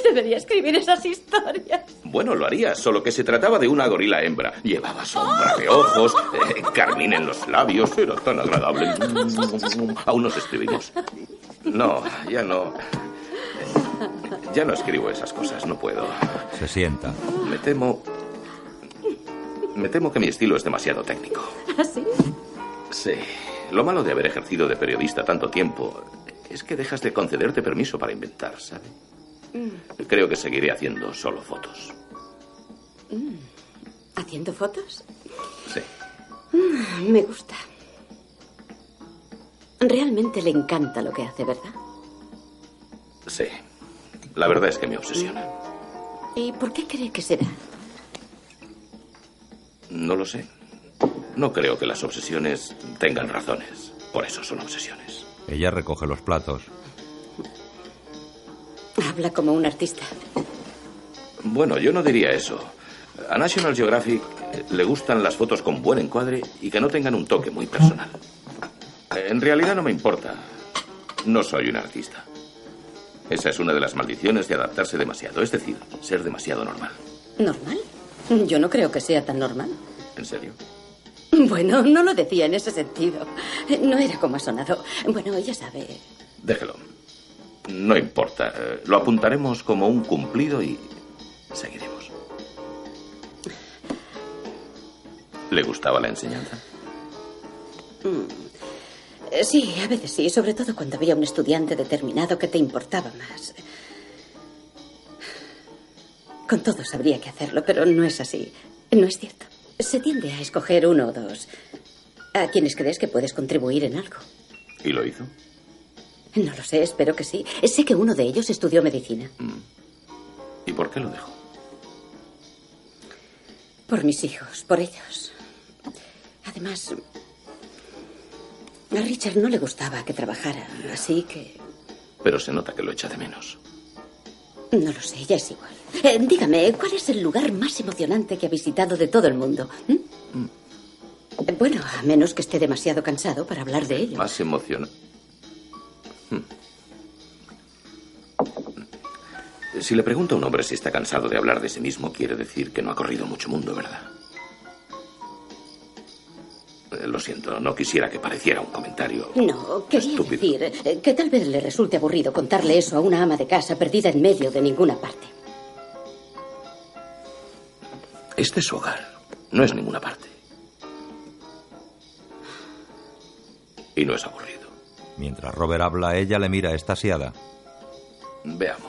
debería escribir esas historias. Bueno, lo haría, solo que se trataba de una gorila hembra. Llevaba sombra de ojos, eh, carmín en los labios, era tan agradable. Aún nos escribimos. No, ya no. Ya no escribo esas cosas, no puedo. Se sienta. Me temo. Me temo que mi estilo es demasiado técnico. ¿Así? Sí. Lo malo de haber ejercido de periodista tanto tiempo es que dejas de concederte permiso para inventar, ¿sabe? Creo que seguiré haciendo solo fotos. Mm, ¿Haciendo fotos? Sí. Mm, me gusta. Realmente le encanta lo que hace, ¿verdad? Sí. La verdad es que me obsesiona. ¿Y por qué cree que será? No lo sé. No creo que las obsesiones tengan razones. Por eso son obsesiones. Ella recoge los platos. Habla como un artista. Bueno, yo no diría eso. A National Geographic le gustan las fotos con buen encuadre y que no tengan un toque muy personal. En realidad no me importa. No soy un artista. Esa es una de las maldiciones de adaptarse demasiado, es decir, ser demasiado normal. ¿Normal? Yo no creo que sea tan normal. ¿En serio? Bueno, no lo decía en ese sentido. No era como ha sonado. Bueno, ella sabe. Déjelo. No importa. Eh, Lo apuntaremos como un cumplido y seguiremos. ¿Le gustaba la enseñanza? Mm. Sí, a veces sí, sobre todo cuando había un estudiante determinado que te importaba más. Con todos habría que hacerlo, pero no es así. No es cierto. Se tiende a escoger uno o dos. A quienes crees que puedes contribuir en algo. ¿Y lo hizo? No lo sé, espero que sí. Sé que uno de ellos estudió medicina. ¿Y por qué lo dejó? Por mis hijos, por ellos. Además, a Richard no le gustaba que trabajara, así que... Pero se nota que lo echa de menos. No lo sé, ya es igual. Eh, dígame, ¿cuál es el lugar más emocionante que ha visitado de todo el mundo? ¿Mm? Eh, Bueno, a menos que esté demasiado cansado para hablar de ello. Más emocionante. Si le pregunto a un hombre si está cansado de hablar de sí mismo, quiere decir que no ha corrido mucho mundo, ¿verdad? Lo siento, no quisiera que pareciera un comentario. No, quería Estúpido. decir eh, que tal vez le resulte aburrido contarle eso a una ama de casa perdida en medio de ninguna parte. Este es su hogar, no es ninguna parte. Y no es aburrido. Mientras Robert habla, ella le mira estasiada. Veamos.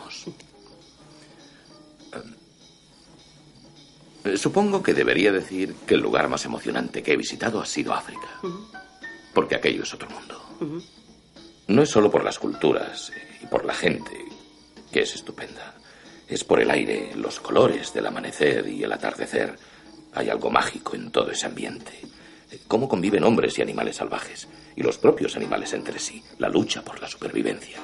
Supongo que debería decir que el lugar más emocionante que he visitado ha sido África. Porque aquello es otro mundo. No es solo por las culturas y por la gente, que es estupenda. Es por el aire, los colores del amanecer y el atardecer. Hay algo mágico en todo ese ambiente. Cómo conviven hombres y animales salvajes, y los propios animales entre sí, la lucha por la supervivencia.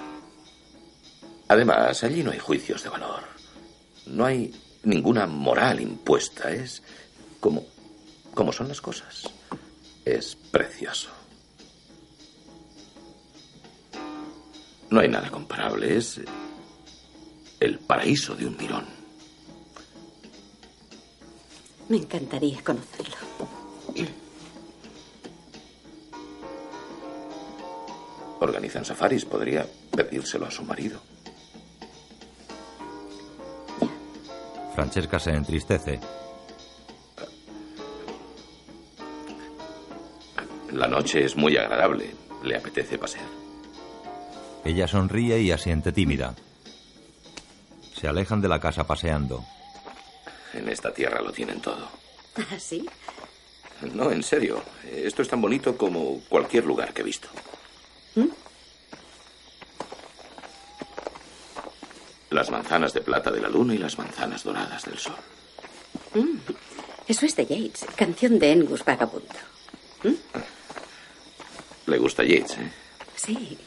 Además, allí no hay juicios de valor. No hay ninguna moral impuesta. Es como, como son las cosas. Es precioso. No hay nada comparable. Es el paraíso de un mirón. Me encantaría conocerlo. Organizan safaris. Podría pedírselo a su marido. Francesca se entristece. La noche es muy agradable. ¿Le apetece pasear? Ella sonríe y asiente tímida. Se alejan de la casa paseando. En esta tierra lo tienen todo. ¿Ah, sí? No, en serio. Esto es tan bonito como cualquier lugar que he visto. ¿Mm? Las manzanas de plata de la luna y las manzanas doradas del sol. Mm. Eso es de Yates, canción de Engus Vagabundo. Le gusta Yeats, ¿eh? Sí.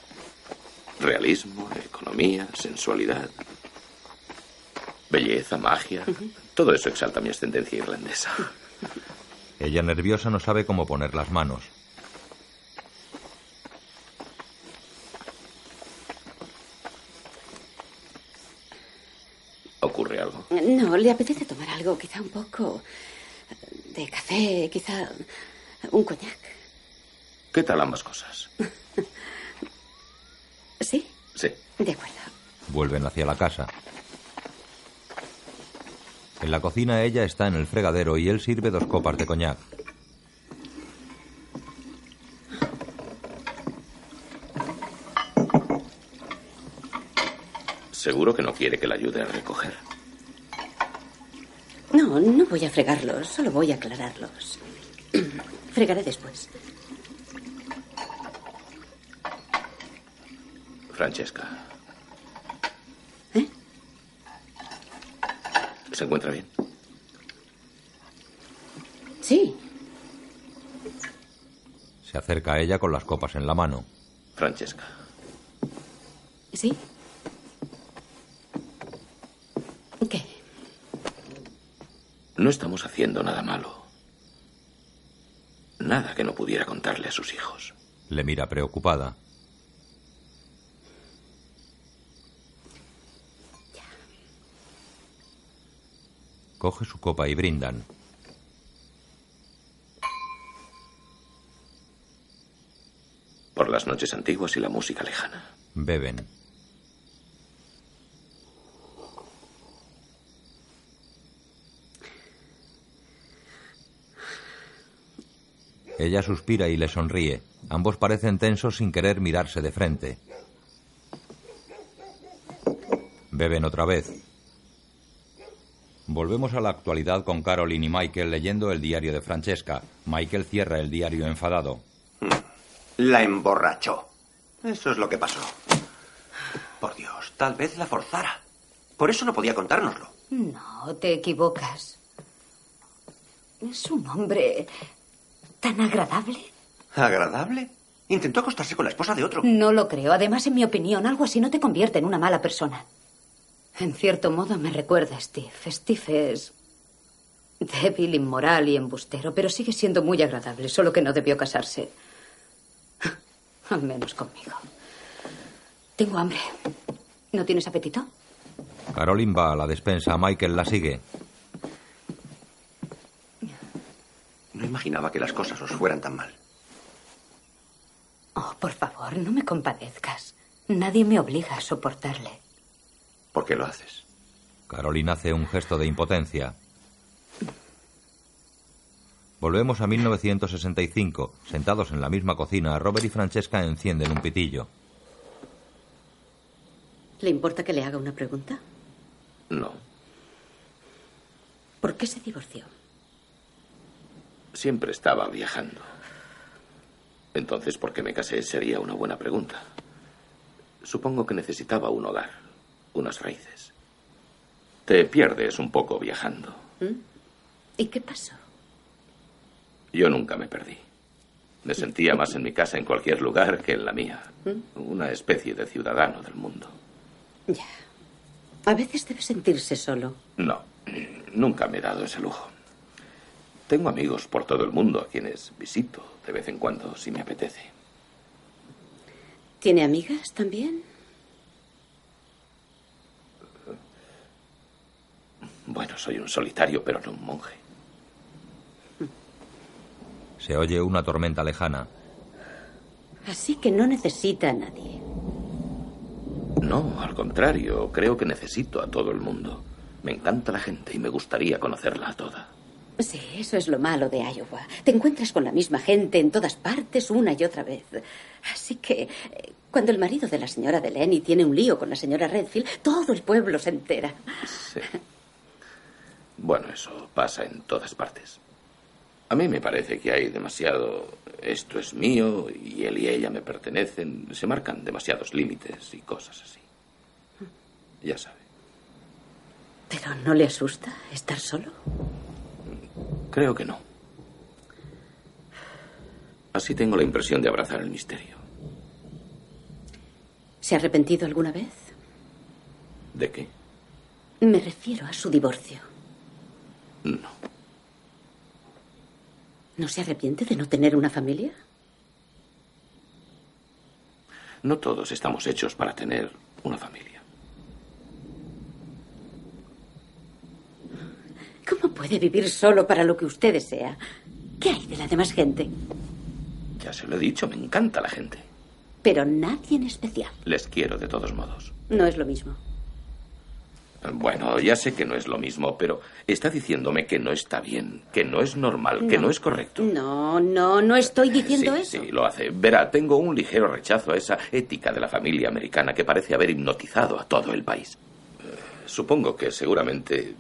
Realismo, economía, sensualidad. Belleza, magia. Todo eso exalta mi ascendencia irlandesa. Ella nerviosa no sabe cómo poner las manos. ¿Ocurre algo? No, le apetece tomar algo, quizá un poco de café, quizá un coñac. ¿Qué tal ambas cosas? ¿Sí? Sí. De acuerdo. Vuelven hacia la casa. En la cocina ella está en el fregadero y él sirve dos copas de coñac. Seguro que no quiere que la ayude a recoger. No, no voy a fregarlos, solo voy a aclararlos. Fregaré después. Francesca. ¿Eh? ¿Se encuentra bien? Sí. Se acerca a ella con las copas en la mano. Francesca. ¿Sí? ¿Qué? No estamos haciendo nada malo. Nada que no pudiera contarle a sus hijos. Le mira preocupada. Coge su copa y brindan. Por las noches antiguas y la música lejana. Beben. Ella suspira y le sonríe. Ambos parecen tensos sin querer mirarse de frente. Beben otra vez. Volvemos a la actualidad con Caroline y Michael leyendo el diario de Francesca. Michael cierra el diario enfadado. La emborrachó. Eso es lo que pasó. Por Dios, tal vez la forzara. Por eso no podía contárnoslo. No, te equivocas. Es un hombre tan agradable. ¿Agradable? Intentó acostarse con la esposa de otro. No lo creo. Además, en mi opinión, algo así no te convierte en una mala persona. En cierto modo me recuerda a Steve. Steve es débil, inmoral y embustero, pero sigue siendo muy agradable, solo que no debió casarse. Al menos conmigo. Tengo hambre. ¿No tienes apetito? Caroline va a la despensa. Michael la sigue. No imaginaba que las cosas os fueran tan mal. Oh, por favor, no me compadezcas. Nadie me obliga a soportarle. ¿Por qué lo haces? Caroline hace un gesto de impotencia. Volvemos a 1965. Sentados en la misma cocina, Robert y Francesca encienden un pitillo. ¿Le importa que le haga una pregunta? No. ¿Por qué se divorció? Siempre estaba viajando. Entonces, ¿por qué me casé? Sería una buena pregunta. Supongo que necesitaba un hogar, unas raíces. Te pierdes un poco viajando. ¿Mm? ¿Y qué pasó? Yo nunca me perdí. Me sentía más en mi casa en cualquier lugar que en la mía. ¿Mm? Una especie de ciudadano del mundo. Ya. A veces debe sentirse solo. No, nunca me he dado ese lujo. Tengo amigos por todo el mundo a quienes visito de vez en cuando si me apetece. ¿Tiene amigas también? Bueno, soy un solitario, pero no un monje. Se oye una tormenta lejana. Así que no necesita a nadie. No, al contrario, creo que necesito a todo el mundo. Me encanta la gente y me gustaría conocerla a toda. Sí, eso es lo malo de Iowa. Te encuentras con la misma gente en todas partes una y otra vez. Así que eh, cuando el marido de la señora Delaney tiene un lío con la señora Redfield, todo el pueblo se entera. Sí. Bueno, eso pasa en todas partes. A mí me parece que hay demasiado esto es mío y él y ella me pertenecen. Se marcan demasiados límites y cosas así. Ya sabe. ¿Pero no le asusta estar solo? Creo que no. Así tengo la impresión de abrazar el misterio. ¿Se ha arrepentido alguna vez? ¿De qué? Me refiero a su divorcio. No. ¿No se arrepiente de no tener una familia? No todos estamos hechos para tener una familia. ¿Cómo puede vivir solo para lo que usted desea? ¿Qué hay de la demás gente? Ya se lo he dicho, me encanta la gente. Pero nadie en especial. Les quiero de todos modos. No es lo mismo. Bueno, ya sé que no es lo mismo, pero está diciéndome que no está bien, que no es normal, que no es correcto. No, no, no estoy diciendo sí, eso. Sí, lo hace. Verá, tengo un ligero rechazo a esa ética de la familia americana que parece haber hipnotizado a todo el país. Eh, supongo que seguramente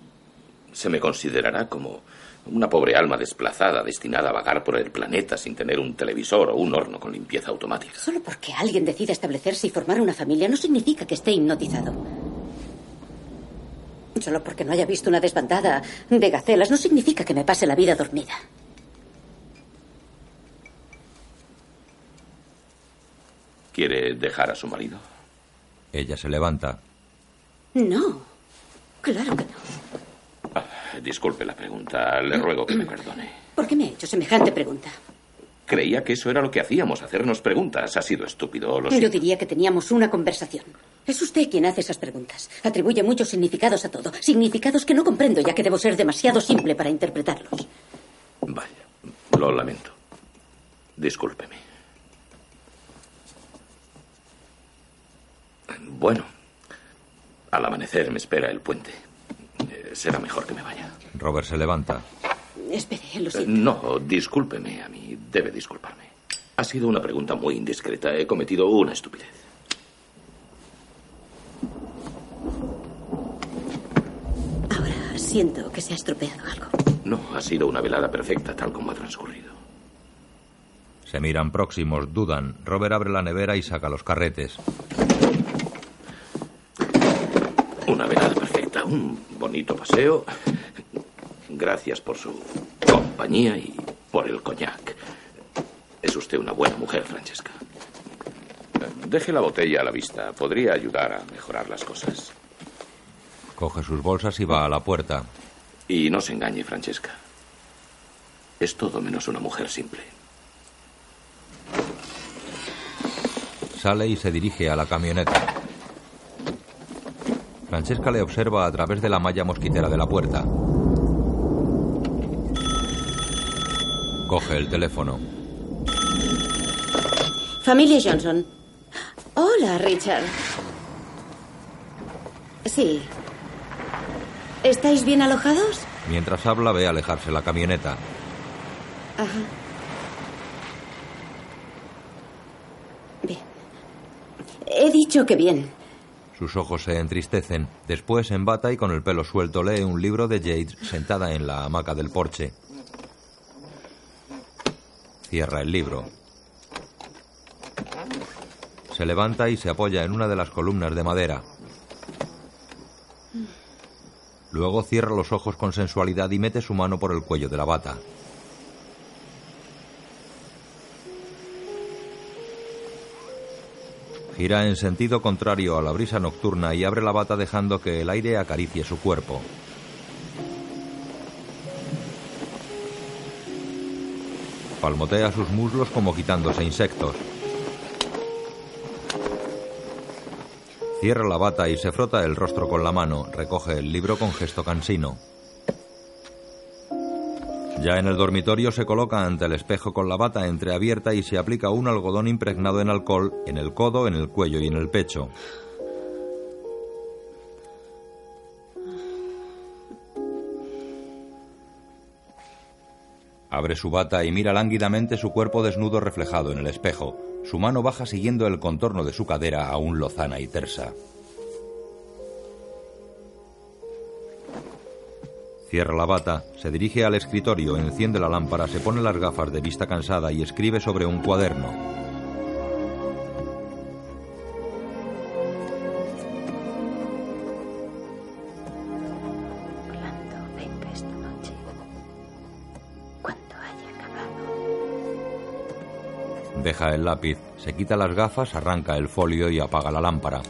se me considerará como una pobre alma desplazada destinada a vagar por el planeta sin tener un televisor o un horno con limpieza automática. Solo porque alguien decide establecerse y formar una familia no significa que esté hipnotizado. Solo porque no haya visto una desbandada de gacelas no significa que me pase la vida dormida. ¿Quiere dejar a su marido? Ella se levanta. No, claro que no. Ah, disculpe la pregunta. Le ruego que me perdone. ¿Por qué me ha hecho semejante pregunta? Creía que eso era lo que hacíamos, hacernos preguntas. Ha sido estúpido, lo Yo siento. diría que teníamos una conversación. Es usted quien hace esas preguntas. Atribuye muchos significados a todo. Significados que no comprendo, ya que debo ser demasiado simple para interpretarlos. Vaya, lo lamento. Discúlpeme. Bueno, al amanecer me espera el puente. Eh, Será mejor que me vaya. Robert se levanta. Espere, lo Eh, siento. No, discúlpeme a mí. Debe disculparme. Ha sido una pregunta muy indiscreta. He cometido una estupidez. Ahora siento que se ha estropeado algo. No, ha sido una velada perfecta tal como ha transcurrido. Se miran próximos, dudan. Robert abre la nevera y saca los carretes. Una velada perfecta, un bonito paseo. Gracias por su compañía y por el coñac. Es usted una buena mujer, Francesca. Deje la botella a la vista. Podría ayudar a mejorar las cosas. Coge sus bolsas y va a la puerta. Y no se engañe, Francesca. Es todo menos una mujer simple. Sale y se dirige a la camioneta. Francesca le observa a través de la malla mosquitera de la puerta. Coge el teléfono. Familia Johnson. Hola, Richard. Sí. ¿Estáis bien alojados? Mientras habla, ve alejarse la camioneta. Ajá. Bien. He dicho que bien. Sus ojos se entristecen. Después, en bata y con el pelo suelto, lee un libro de Jade sentada en la hamaca del porche. Cierra el libro. Se levanta y se apoya en una de las columnas de madera. Luego cierra los ojos con sensualidad y mete su mano por el cuello de la bata. Gira en sentido contrario a la brisa nocturna y abre la bata dejando que el aire acaricie su cuerpo. Palmotea sus muslos como quitándose insectos. Cierra la bata y se frota el rostro con la mano. Recoge el libro con gesto cansino. Ya en el dormitorio se coloca ante el espejo con la bata entreabierta y se aplica un algodón impregnado en alcohol en el codo, en el cuello y en el pecho. Abre su bata y mira lánguidamente su cuerpo desnudo reflejado en el espejo. Su mano baja siguiendo el contorno de su cadera aún lozana y tersa. Cierra la bata, se dirige al escritorio, enciende la lámpara, se pone las gafas de vista cansada y escribe sobre un cuaderno. Orlando, venga esta noche. Cuando haya acabado. Deja el lápiz, se quita las gafas, arranca el folio y apaga la lámpara.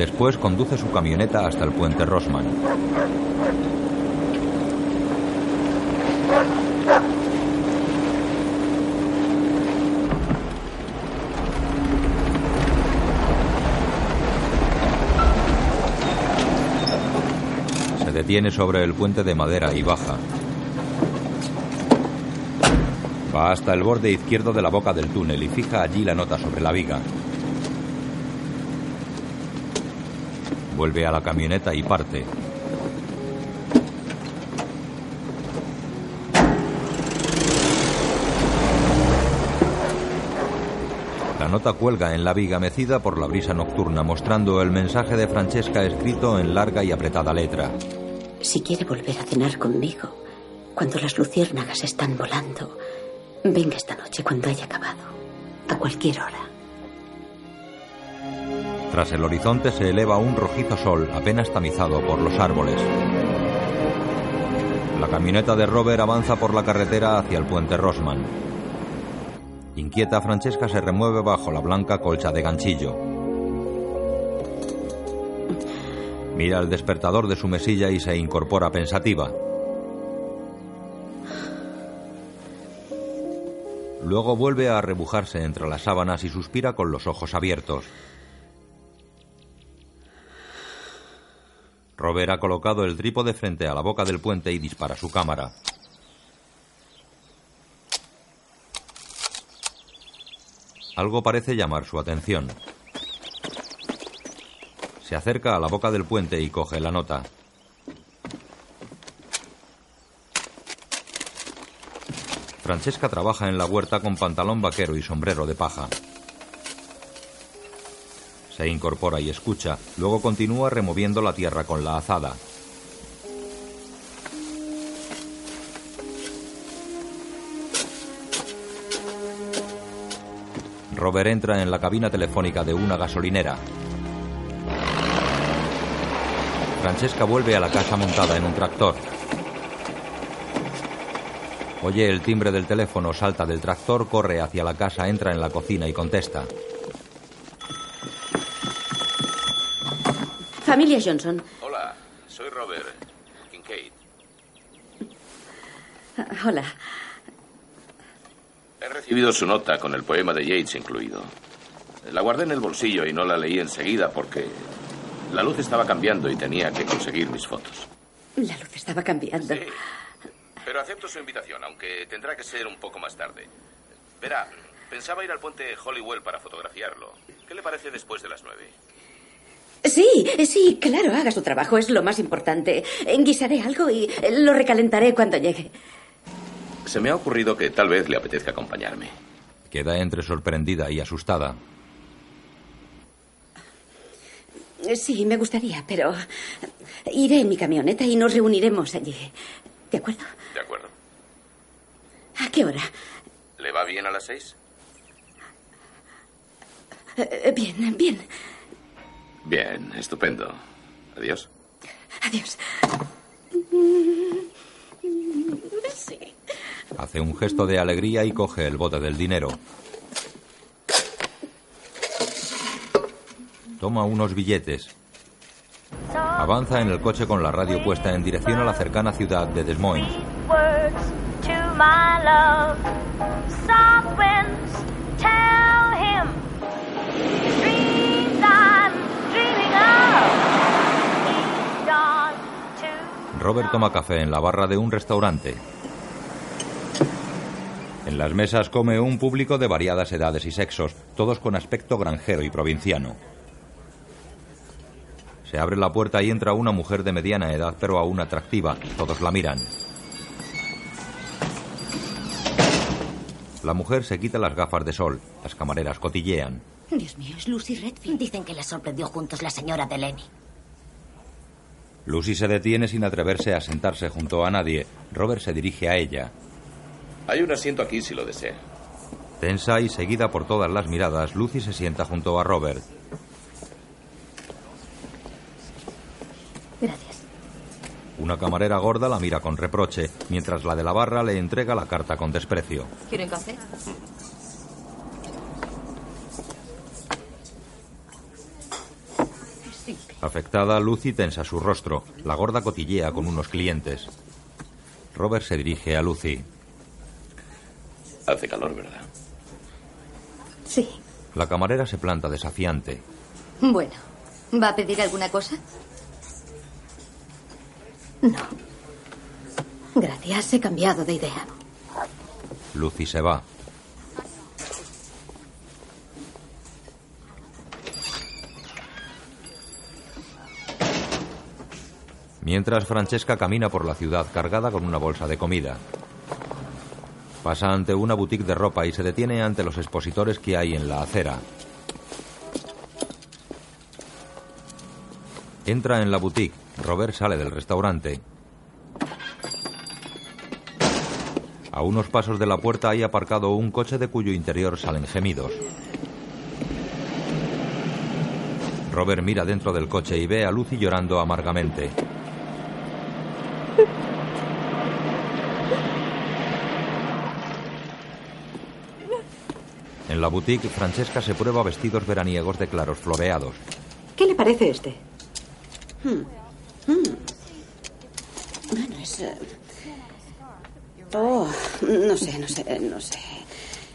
Después conduce su camioneta hasta el puente Rosman. Se detiene sobre el puente de madera y baja. Va hasta el borde izquierdo de la boca del túnel y fija allí la nota sobre la viga. Vuelve a la camioneta y parte. La nota cuelga en la viga mecida por la brisa nocturna, mostrando el mensaje de Francesca escrito en larga y apretada letra. Si quiere volver a cenar conmigo, cuando las luciérnagas están volando, venga esta noche cuando haya acabado, a cualquier hora. Tras el horizonte se eleva un rojizo sol apenas tamizado por los árboles. La camioneta de Robert avanza por la carretera hacia el puente Rosman. Inquieta, Francesca se remueve bajo la blanca colcha de ganchillo. Mira el despertador de su mesilla y se incorpora pensativa. Luego vuelve a arrebujarse entre las sábanas y suspira con los ojos abiertos. Robert ha colocado el trípode frente a la boca del puente y dispara su cámara. Algo parece llamar su atención. Se acerca a la boca del puente y coge la nota. Francesca trabaja en la huerta con pantalón vaquero y sombrero de paja. Se incorpora y escucha, luego continúa removiendo la tierra con la azada. Robert entra en la cabina telefónica de una gasolinera. Francesca vuelve a la casa montada en un tractor. Oye el timbre del teléfono, salta del tractor, corre hacia la casa, entra en la cocina y contesta. Familia Johnson. Hola, soy Robert Kincaid. Hola. He recibido su nota con el poema de Yates incluido. La guardé en el bolsillo y no la leí enseguida porque la luz estaba cambiando y tenía que conseguir mis fotos. La luz estaba cambiando. Sí, pero acepto su invitación, aunque tendrá que ser un poco más tarde. Verá, pensaba ir al puente Hollywell para fotografiarlo. ¿Qué le parece después de las nueve? Sí, sí, claro, haga su trabajo, es lo más importante. Guisaré algo y lo recalentaré cuando llegue. Se me ha ocurrido que tal vez le apetezca acompañarme. Queda entre sorprendida y asustada. Sí, me gustaría, pero iré en mi camioneta y nos reuniremos allí. ¿De acuerdo? De acuerdo. ¿A qué hora? ¿Le va bien a las seis? Eh, Bien, bien. Bien, estupendo. Adiós. Adiós. Sí. Hace un gesto de alegría y coge el bote del dinero. Toma unos billetes. Avanza en el coche con la radio puesta en dirección a la cercana ciudad de Des Moines. words to my love. Soft winds tell him dreams I'm dreaming of. He's gone to Robert toma café en la barra de un restaurante. En las mesas come un público de variadas edades y sexos, todos con aspecto granjero y provinciano. Se abre la puerta y entra una mujer de mediana edad pero aún atractiva. Todos la miran. La mujer se quita las gafas de sol. Las camareras cotillean. Dios mío, es Lucy Redfield. Dicen que les sorprendió juntos la señora Delaney. Lucy se detiene sin atreverse a sentarse junto a nadie. Robert se dirige a ella. Hay un asiento aquí si lo desea. Tensa y seguida por todas las miradas, Lucy se sienta junto a Robert. Gracias. Una camarera gorda la mira con reproche, mientras la de la barra le entrega la carta con desprecio. ¿Quieren café? Afectada, Lucy tensa su rostro. La gorda cotillea con unos clientes. Robert se dirige a Lucy. Hace calor, ¿verdad? Sí. La camarera se planta desafiante. Bueno, ¿va a pedir alguna cosa? No. Gracias, he cambiado de idea. Lucy se va. Mientras Francesca camina por la ciudad cargada con una bolsa de comida. Pasa ante una boutique de ropa y se detiene ante los expositores que hay en la acera. Entra en la boutique. Robert sale del restaurante. A unos pasos de la puerta hay aparcado un coche de cuyo interior salen gemidos. Robert mira dentro del coche y ve a Lucy llorando amargamente. En la boutique, Francesca se prueba vestidos veraniegos de claros floreados. ¿Qué le parece este? Hmm. Hmm. Bueno, es... eh, Oh, no sé, no sé, no sé.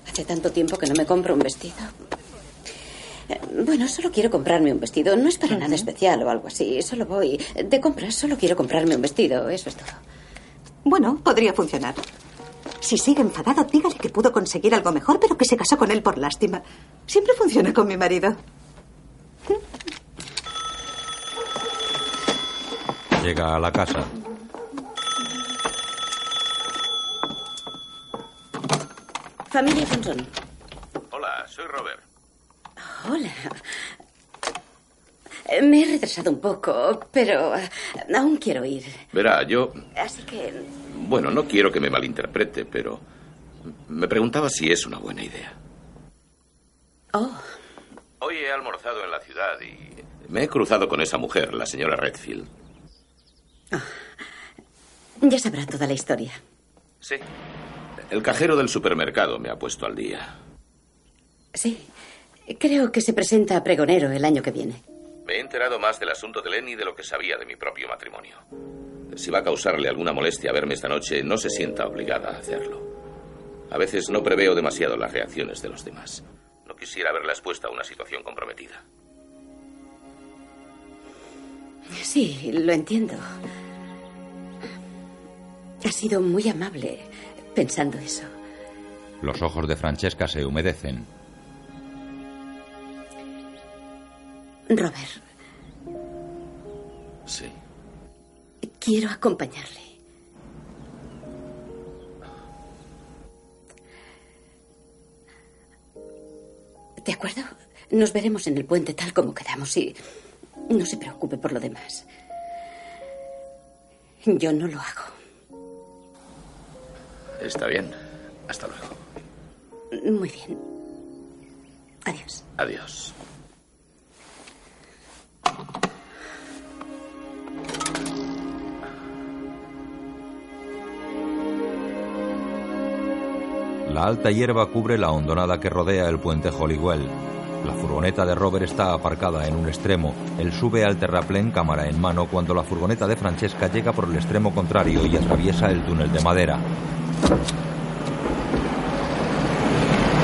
Hace tanto tiempo que no me compro un vestido. Eh, Bueno, solo quiero comprarme un vestido. No es para nada especial o algo así. Solo voy de compras. Solo quiero comprarme un vestido. Eso es todo. Bueno, podría funcionar. Si sigue enfadado, dígale que pudo conseguir algo mejor, pero que se casó con él por lástima. Siempre funciona con mi marido. Llega a la casa. Familia Johnson. Hola, soy Robert. Hola. Me he retrasado un poco, pero aún quiero ir. Verá, yo... Así que... Bueno, no quiero que me malinterprete, pero... Me preguntaba si es una buena idea. Oh, Hoy he almorzado en la ciudad y... Me he cruzado con esa mujer, la señora Redfield. ya sabrá toda la historia. Sí. El cajero del supermercado me ha puesto al día. Sí. Creo que se presenta a pregonero el año que viene. Me he enterado más del asunto de Lenny de lo que sabía de mi propio matrimonio. Si va a causarle alguna molestia verme esta noche, no se sienta obligada a hacerlo. A veces no preveo demasiado las reacciones de los demás. No quisiera verla expuesta a una situación comprometida. Sí, lo entiendo. Ha sido muy amable pensando eso. Los ojos de Francesca se humedecen. Robert, Sí. quiero acompañarle. ¿De acuerdo? Nos veremos en el puente tal como quedamos y no se preocupe por lo demás. Yo no lo hago. Está bien. Hasta luego. Muy bien. Adiós. Adiós. La alta hierba cubre la hondonada que rodea el puente Hollywell. La furgoneta de Robert está aparcada en un extremo. Él sube al terraplén cámara en mano cuando la furgoneta de Francesca llega por el extremo contrario y atraviesa el túnel de madera.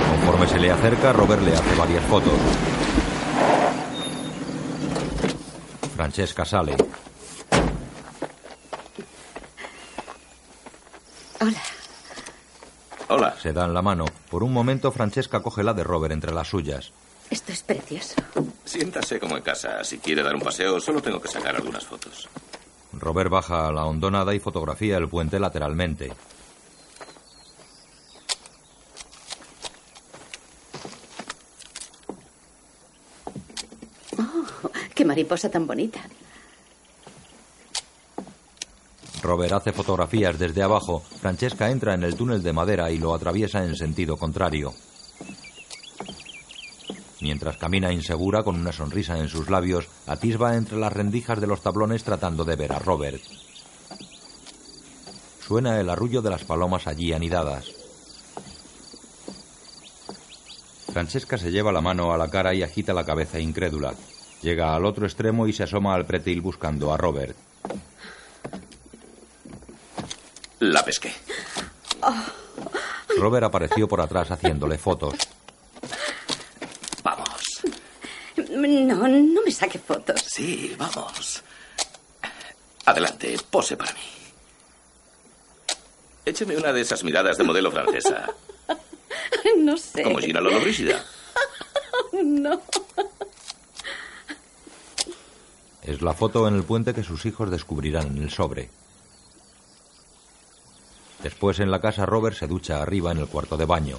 Conforme se le acerca, Robert le hace varias fotos. Francesca sale. Hola. Hola. Se dan la mano. Por un momento, Francesca coge la de Robert entre las suyas. Esto es precioso. Siéntase como en casa. Si quiere dar un paseo, solo tengo que sacar algunas fotos. Robert baja a la hondonada y fotografía el puente lateralmente. Qué mariposa tan bonita. Robert hace fotografías desde abajo. Francesca entra en el túnel de madera y lo atraviesa en sentido contrario. Mientras camina insegura con una sonrisa en sus labios, atisba entre las rendijas de los tablones tratando de ver a Robert. Suena el arrullo de las palomas allí anidadas. Francesca se lleva la mano a la cara y agita la cabeza incrédula. Llega al otro extremo y se asoma al pretil buscando a Robert. La pesqué. Robert apareció por atrás haciéndole fotos. Vamos. No, no me saque fotos. Sí, vamos. Adelante, pose para mí. Écheme una de esas miradas de modelo francesa. No sé. Como Gina Lollobrigida. No. Es la foto en el puente que sus hijos descubrirán en el sobre. Después en la casa Robert se ducha arriba en el cuarto de baño.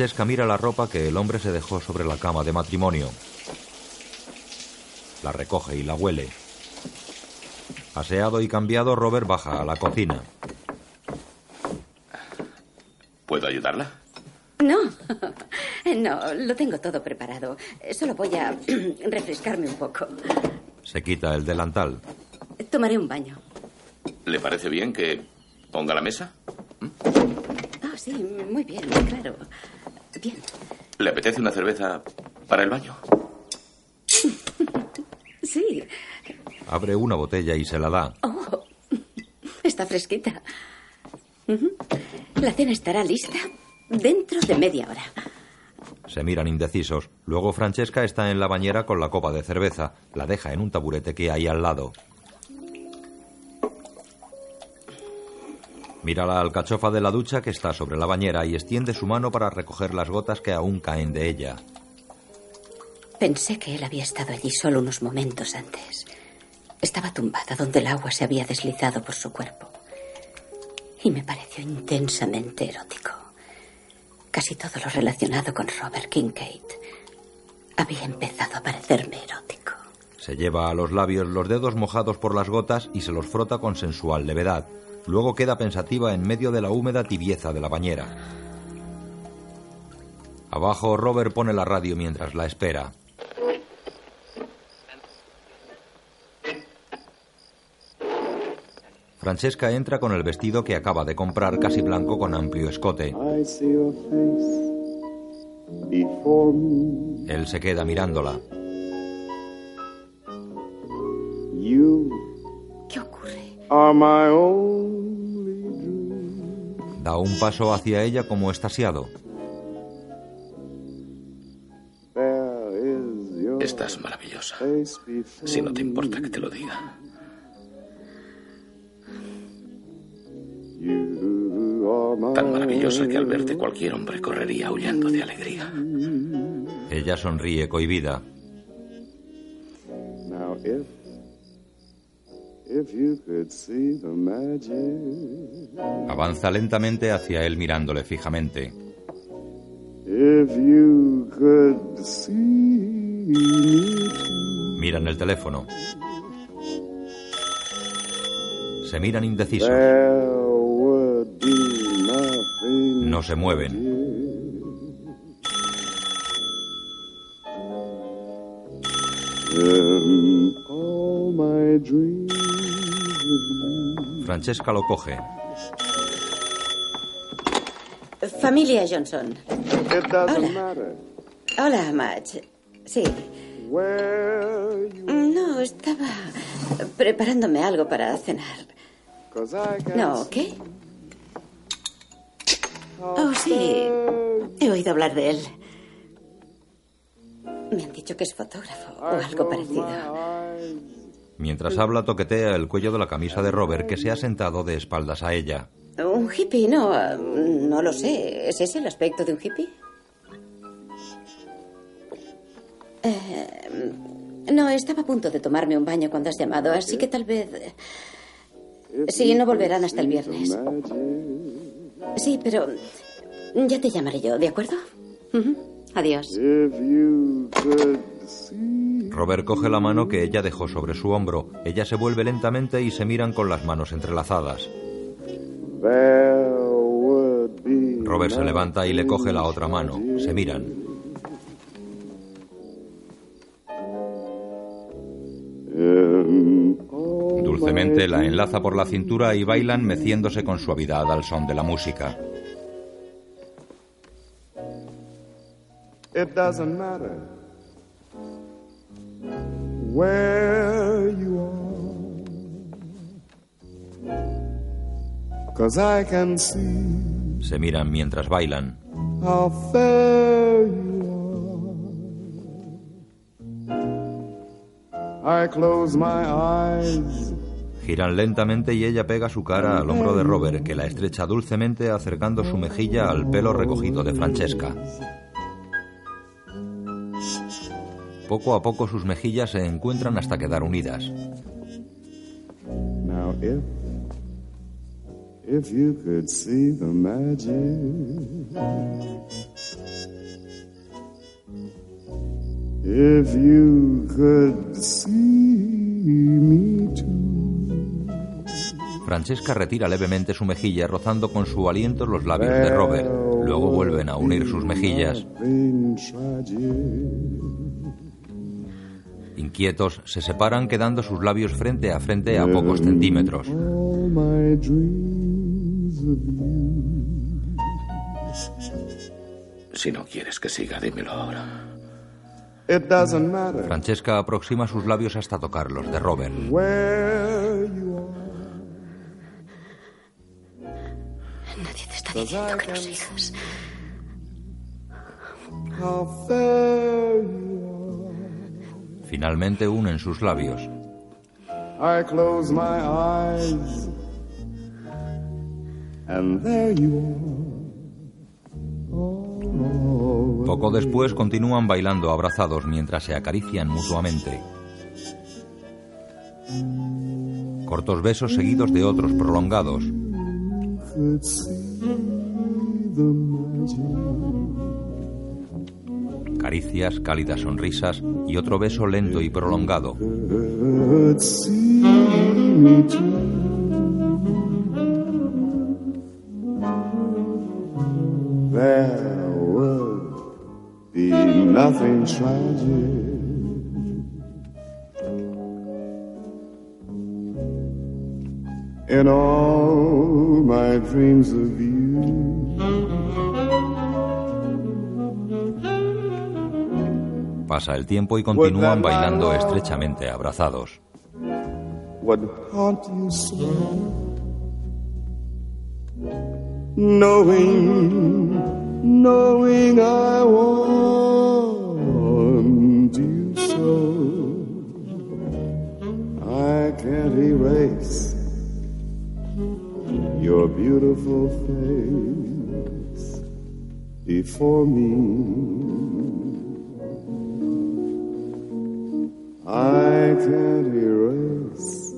Francesca mira la ropa que el hombre se dejó sobre la cama de matrimonio. La recoge y la huele. Aseado y cambiado, Robert baja a la cocina. ¿Puedo ayudarla? No, no, lo tengo todo preparado. Solo voy a refrescarme un poco. Se quita el delantal. Tomaré un baño. ¿Le parece bien que ponga la mesa? Ah, sí, muy bien, claro. Bien. ¿Le apetece una cerveza para el baño? Sí. Abre una botella y se la da. Oh, está fresquita. La cena estará lista dentro de media hora. Se miran indecisos. Luego Francesca está en la bañera con la copa de cerveza. La deja en un taburete que hay al lado. Mira la alcachofa de la ducha que está sobre la bañera y extiende su mano para recoger las gotas que aún caen de ella. Pensé que él había estado allí solo unos momentos antes. Estaba tumbada donde el agua se había deslizado por su cuerpo. Y me pareció intensamente erótico. Casi todo lo relacionado con Robert Kincaid había empezado a parecerme erótico. Se lleva a los labios los dedos mojados por las gotas y se los frota con sensual levedad. Luego queda pensativa en medio de la húmeda tibieza de la bañera. Abajo, Robert pone la radio mientras la espera. Francesca entra con el vestido que acaba de comprar, casi blanco con amplio escote. Él se queda mirándola. Are my only dream. Da un paso hacia ella como estasiado. Estás maravillosa. Si no te importa que te lo diga. you are my Tan maravillosa que al verte cualquier hombre correría aullando de alegría. Ella sonríe cohibida. Avanza lentamente hacia él mirándole fijamente. if you could see me Miran el teléfono. Se miran indecisos. No se mueven. in all my dreams would Francesca lo coge. Familia Johnson. Hola. Hola, Madge. Sí. No, estaba preparándome algo para cenar. No, ¿qué? Oh, sí. He oído hablar de él. Me han dicho que es fotógrafo o algo parecido. Mientras habla, toquetea el cuello de la camisa de Robert, que se ha sentado de espaldas a ella. Un hippie, no, no lo sé. ¿Es ese el aspecto de un hippie? Eh, no, estaba a punto de tomarme un baño cuando has llamado, así que tal vez... Sí, no volverán hasta el viernes. Sí, pero ya te llamaré yo, ¿de acuerdo? Adiós. Robert coge la mano que ella dejó sobre su hombro. Ella se vuelve lentamente y se miran con las manos entrelazadas. Robert se levanta y le coge la otra mano. Se miran. Dulcemente la enlaza por la cintura y bailan meciéndose con suavidad al son de la música. It doesn't where you are, cause I can see Se miran mientras bailan. how fair you are. I close my eyes Giran lentamente y ella pega su cara al hombro de Robert, que la estrecha dulcemente acercando su mejilla al pelo recogido de Francesca. Poco a poco sus mejillas se encuentran hasta quedar unidas. Now, if if you could see the magic, if you could see me too. Francesca retira levemente su mejilla rozando con su aliento los labios de Robert. Luego vuelven a unir sus mejillas. Inquietos, se separan quedando sus labios frente a frente a pocos centímetros. Si no quieres que siga, dímelo ahora. Francesca aproxima sus labios hasta tocar los de Robert. Nadie te está diciendo que no sigas. Finalmente unen sus labios. are. I close my eyes, and there you are. Oh, Poco después continúan bailando abrazados mientras se acarician mutuamente. Cortos besos seguidos de otros prolongados. Caricias, cálidas sonrisas y otro beso lento y prolongado. Pasa el tiempo y continúan bailando estrechamente abrazados. Knowing, knowing I want you so. I can't erase your beautiful face before me. I can't erase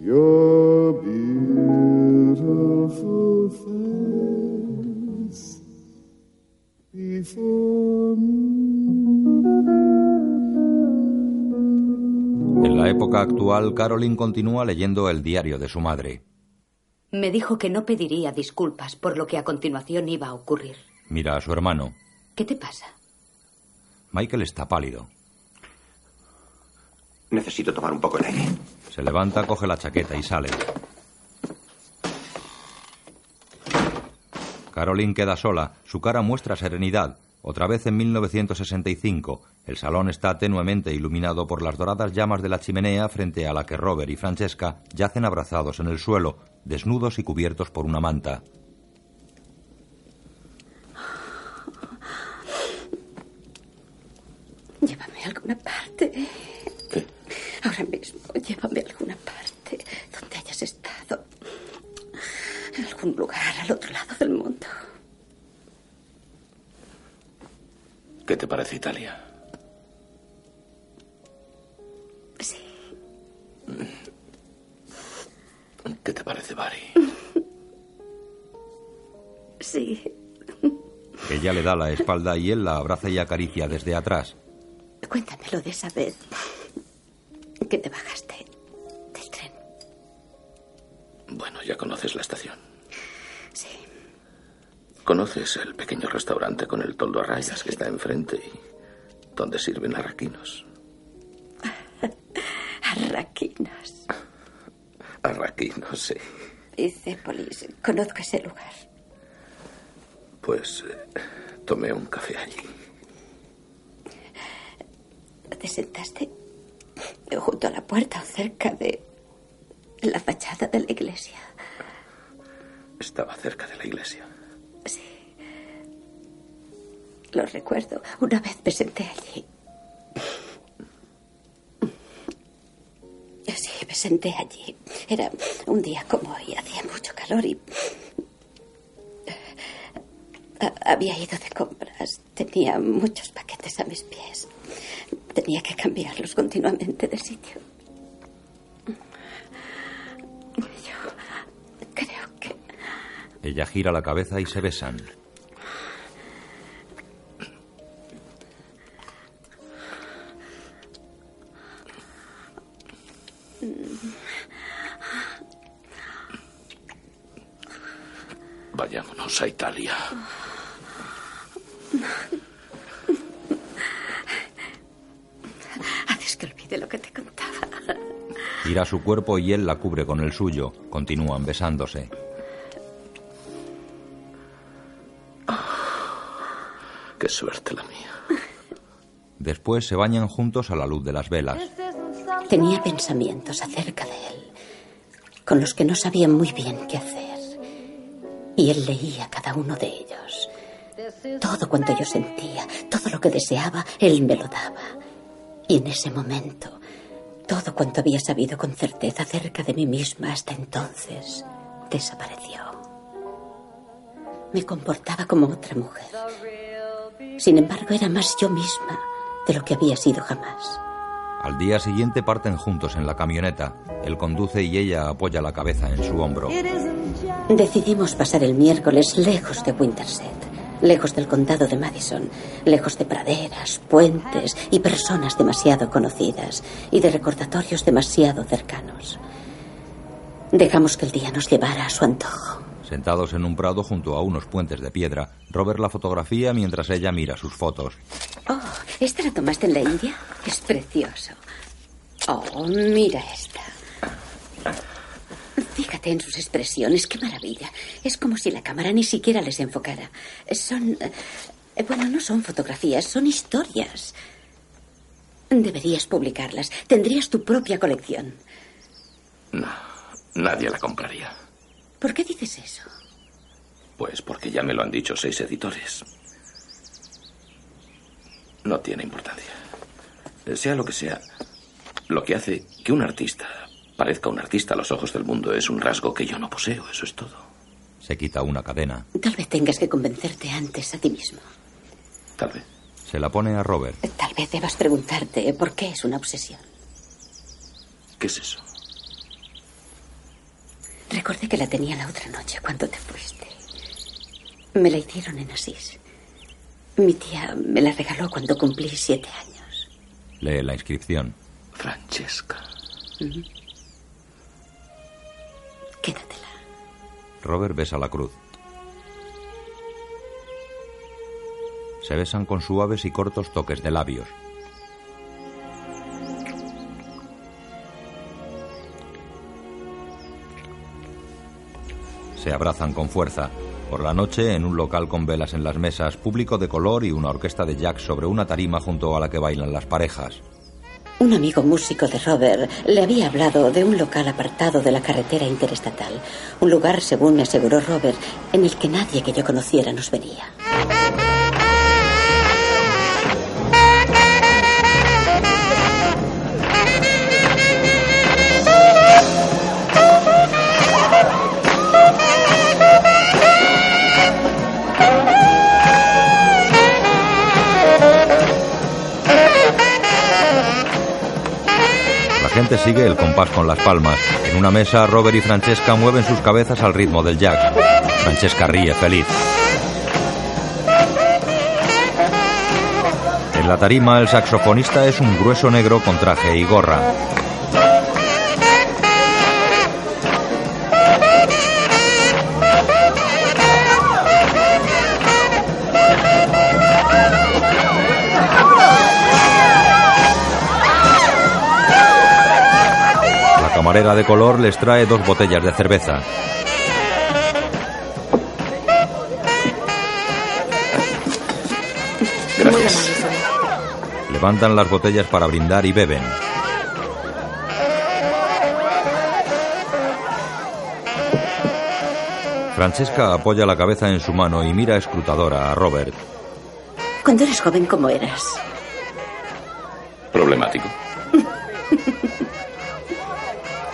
your beautiful face before En la época actual, Caroline continúa leyendo el diario de su madre. Me dijo que no pediría disculpas por lo que a continuación iba a ocurrir. Mira a su hermano. ¿Qué te pasa? Michael está pálido. Necesito tomar un poco de aire. Se levanta, coge la chaqueta y sale. Caroline queda sola. Su cara muestra serenidad. Otra vez en 1965. El salón está tenuemente iluminado por las doradas llamas de la chimenea frente a la que Robert y Francesca yacen abrazados en el suelo, desnudos y cubiertos por una manta. Llévame a alguna parte. Ahora mismo, llévame a alguna parte donde hayas estado. En algún lugar al otro lado del mundo. ¿Qué te parece Italia? Sí. ¿Qué te parece Bari? Sí. Ella le da la espalda y él la abraza y acaricia desde atrás. Cuéntamelo de esa vez que te bajaste del tren. Bueno, ya conoces la estación. Sí. ¿Conoces el pequeño restaurante con el toldo a rayas que está enfrente y donde sirven arraquinos? Arraquinos. Arraquinos, sí. Y Cépolis. Conozco ese lugar. Pues eh, tomé un café allí. ¿Te sentaste junto a la puerta cerca de la fachada de la iglesia? Estaba cerca de la iglesia. Sí. Lo recuerdo. Una vez me senté allí. Sí, me senté allí. Era un día como hoy, hacía mucho calor y... Ha- Había ido de compras. Tenía muchos paquetes a mis pies. Tenía que cambiarlos continuamente de sitio. Yo creo que Ella gira la cabeza y se besan. Vayámonos a Italia. Olvide lo que te contaba. Tira su cuerpo y él la cubre con el suyo. Continúan besándose. Qué suerte la mía. Después se bañan juntos a la luz de las velas. Tenía pensamientos acerca de él, con los que no sabía muy bien qué hacer. Y él leía cada uno de ellos. Todo cuanto yo sentía, todo lo que deseaba, él me lo daba. Y en ese momento, todo cuanto había sabido con certeza acerca de mí misma hasta entonces, desapareció. Me comportaba como otra mujer. Sin embargo, era más yo misma de lo que había sido jamás. Al día siguiente parten juntos en la camioneta. Él conduce y ella apoya la cabeza en su hombro. Decidimos pasar el miércoles lejos de Winterset, lejos del condado de Madison, lejos de praderas, puentes y personas demasiado conocidas y de recordatorios demasiado cercanos. Dejamos que el día nos llevara a su antojo. Sentados en un prado junto a unos puentes de piedra, Robert la fotografía mientras ella mira sus fotos. Oh, ¿esta la tomaste en la India? Es precioso. Oh, mira esta. En sus expresiones, qué maravilla. Es como si la cámara ni siquiera les enfocara. Son... eh, Bueno, no son fotografías, son historias. Deberías publicarlas. Tendrías tu propia colección. No, nadie la compraría. ¿Por qué dices eso? Pues porque ya me lo han dicho seis editores. No tiene importancia. Sea lo que sea, lo que hace que un artista parezca un artista a los ojos del mundo es un rasgo que yo no poseo, eso es todo. Se quita una cadena. Tal vez tengas que convencerte antes a ti mismo. Tal vez. Se la pone a Robert. Tal vez debas preguntarte por qué es una obsesión. ¿Qué es eso? Recordé que la tenía la otra noche cuando te fuiste. Me la hicieron en Asís. Mi tía me la regaló cuando cumplí siete años. Lee la inscripción. Francesca. Quédatela. Robert besa la cruz. Se besan con suaves y cortos toques de labios. Se abrazan con fuerza. Por la noche, en un local con velas en las mesas, público de color y una orquesta de jazz sobre una tarima junto a la que bailan las parejas. Un amigo músico de Robert le había hablado de un local apartado de la carretera interestatal. Un lugar, según me aseguró Robert, en el que nadie que yo conociera nos vería. Sigue el compás con las palmas. En una mesa, Robert y Francesca mueven sus cabezas al ritmo del jazz. Francesca ríe feliz. En la tarima, el saxofonista es un grueso negro con traje y gorra. Camarera de color les trae dos botellas de cerveza. Gracias. Levantan las botellas para brindar y beben. Francesca apoya la cabeza en su mano y mira escrutadora a Robert. Cuando eras joven, ¿cómo eras? Problemático.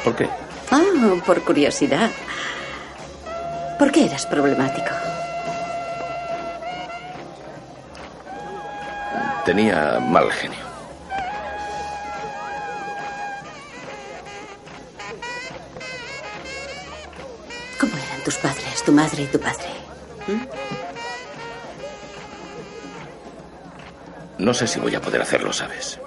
¿Por qué? Ah, por curiosidad. ¿Por qué eras problemático? Tenía mal genio. ¿Cómo eran tus padres, tu madre y tu padre? No sé si voy a poder hacerlo, ¿sabes?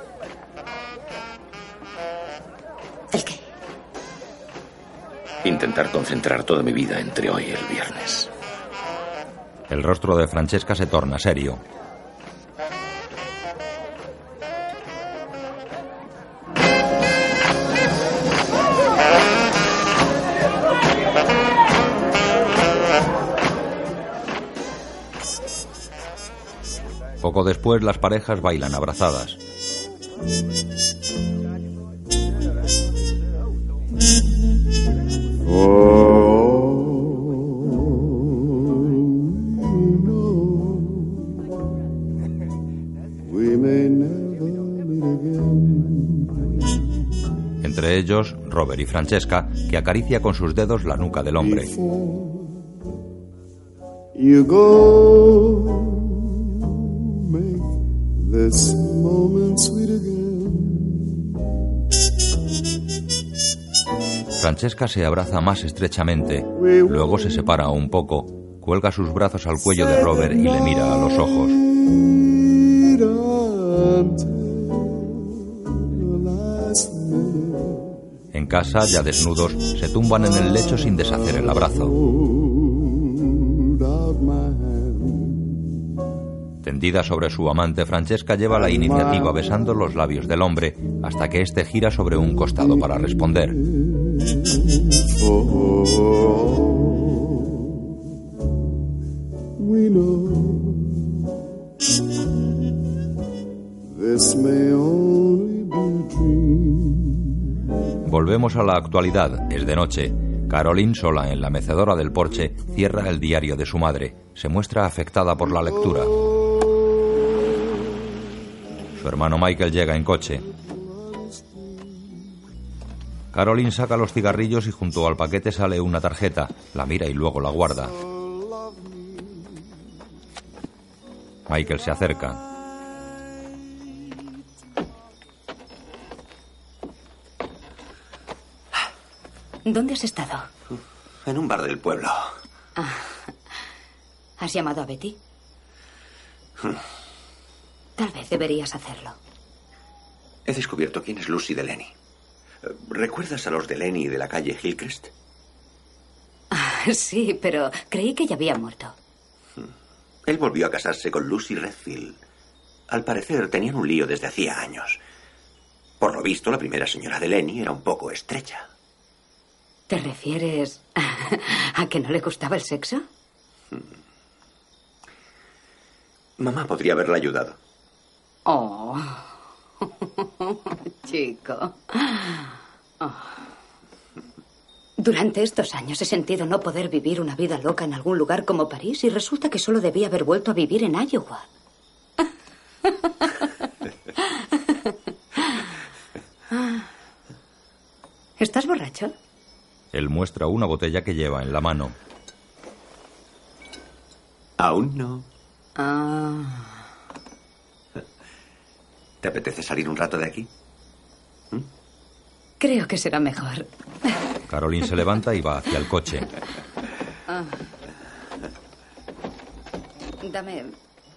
Intentar concentrar toda mi vida entre hoy y el viernes. El rostro de Francesca se torna serio. Poco después las parejas bailan abrazadas. Robert y Francesca, que acaricia con sus dedos la nuca del hombre. You go, make this moment sweet again. Francesca se abraza más estrechamente, luego se separa un poco, cuelga sus brazos al cuello de Robert y le mira a los ojos. Casa, ya desnudos, se tumban en el lecho sin deshacer el abrazo. Tendida sobre su amante, Francesca lleva la iniciativa besando los labios del hombre hasta que éste gira sobre un costado para responder. Volvemos a la actualidad. Es de noche. Caroline, sola en la mecedora del porche, cierra el diario de su madre. Se muestra afectada por la lectura. Su hermano Michael llega en coche. Caroline saca los cigarrillos y junto al paquete sale una tarjeta. La mira y luego la guarda. Michael se acerca. ¿Dónde has estado? En un bar del pueblo. Ah, ¿Has llamado a Betty? Tal vez deberías hacerlo. He descubierto quién es Lucy Delaney. ¿Recuerdas a los Delaney de la calle Hillcrest? Ah, sí, pero creí que ya había muerto. Él volvió a casarse con Lucy Redfield. Al parecer tenían un lío desde hacía años. Por lo visto, la primera señora Delaney era un poco estrecha. ¿Te refieres a que no le gustaba el sexo? Mamá podría haberla ayudado. Oh, chico. Oh. Durante estos años he sentido no poder vivir una vida loca en algún lugar como París y resulta que solo debía haber vuelto a vivir en Iowa. ¿Estás borracho? Él muestra una botella que lleva en la mano. Aún no. Ah, ¿Te apetece salir un rato de aquí? creo que será mejor. Caroline se levanta y va hacia el coche. Ah. Dame.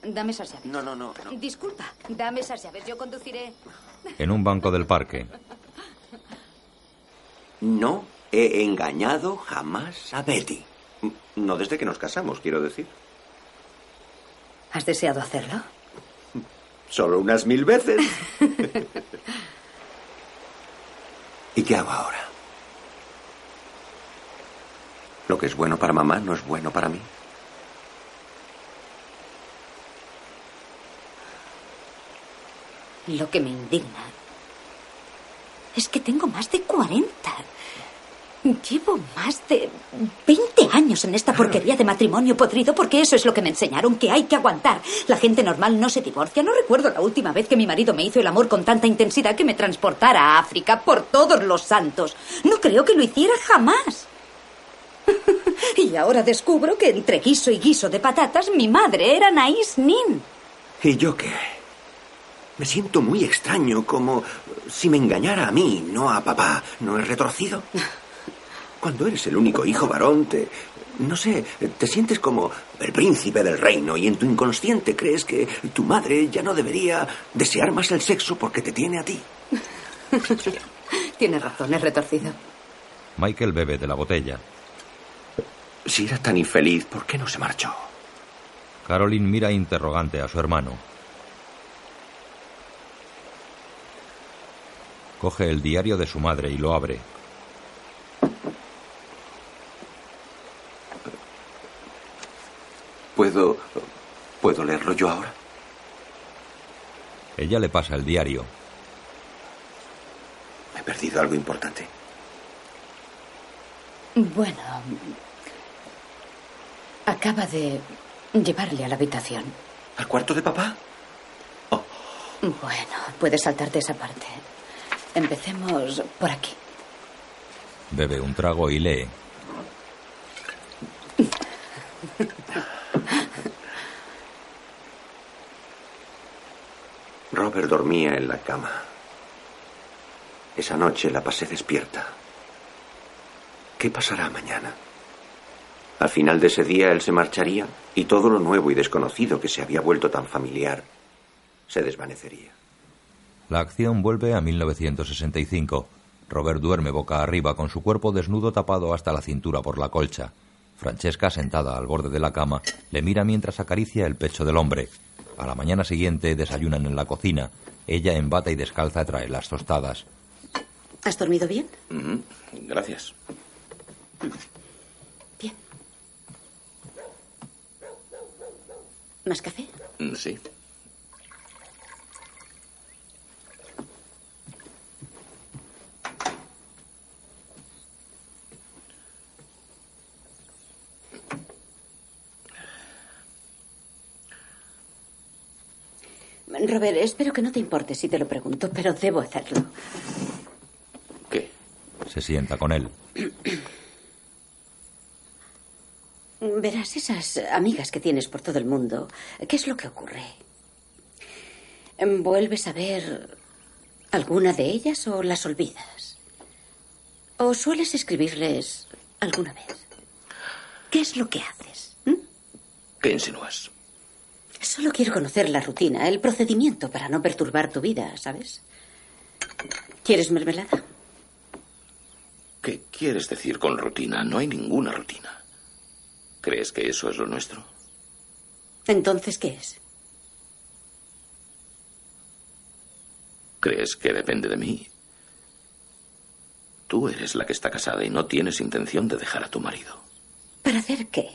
Dame esas llaves. No, no, no. Disculpa, dame esas llaves. Yo conduciré. En un banco del parque. No he engañado jamás a Betty. No desde que nos casamos, quiero decir. ¿Has deseado hacerlo? Solo unas mil veces. ¿Y qué hago ahora? Lo que es bueno para mamá no es bueno para mí. Lo que me indigna es que tengo más de 40. Llevo más de 20 años en esta porquería de matrimonio podrido porque eso es lo que me enseñaron, que hay que aguantar. La gente normal no se divorcia. No recuerdo la última vez que mi marido me hizo el amor con tanta intensidad que me transportara a África por todos los santos. No creo que lo hiciera jamás. y ahora descubro que entre guiso y guiso de patatas mi madre era Naís Nin. ¿Y yo qué? Me siento muy extraño, como si me engañara a mí, no a papá. ¿No es retorcido? Cuando eres el único hijo varón, te... No sé, te sientes como el príncipe del reino y en tu inconsciente crees que tu madre ya no debería desear más el sexo porque te tiene a ti. Tienes razón, es retorcido. Michael bebe de la botella. Si era tan infeliz, ¿por qué no se marchó? Caroline mira interrogante a su hermano. Coge el diario de su madre y lo abre. ¿Puedo. ¿Puedo leerlo yo ahora? Ella le pasa el diario. He perdido algo importante. Bueno, acaba de llevarle a la habitación. ¿Al cuarto de papá? Bueno, puedes saltarte esa parte. Empecemos por aquí. Bebe un trago y lee. Robert dormía en la cama. Esa noche la pasé despierta. ¿Qué pasará mañana? Al final de ese día él se marcharía y todo lo nuevo y desconocido que se había vuelto tan familiar se desvanecería. La acción vuelve a 1965. Robert duerme boca arriba con su cuerpo desnudo tapado hasta la cintura por la colcha. Francesca, sentada al borde de la cama, le mira mientras acaricia el pecho del hombre. A la mañana siguiente desayunan en la cocina. Ella en bata y descalza trae las tostadas. ¿Has dormido bien? Gracias. ¿Más café? Mm, Sí. Robert, espero que no te importe si te lo pregunto, pero debo hacerlo. Se sienta con él. Verás, esas amigas que tienes por todo el mundo, ¿qué es lo que ocurre? ¿Vuelves a ver alguna de ellas o las olvidas? ¿O sueles escribirles alguna vez? ¿Qué es lo que haces? ¿Qué insinúas? Solo quiero conocer la rutina, el procedimiento para no perturbar tu vida, ¿sabes? ¿Quieres mermelada? ¿Qué quieres decir con rutina? No hay ninguna rutina. ¿Crees que eso es lo nuestro? Entonces, ¿qué es? ¿Crees que depende de mí? Tú eres la que está casada y no tienes intención de dejar a tu marido. ¿Para hacer qué?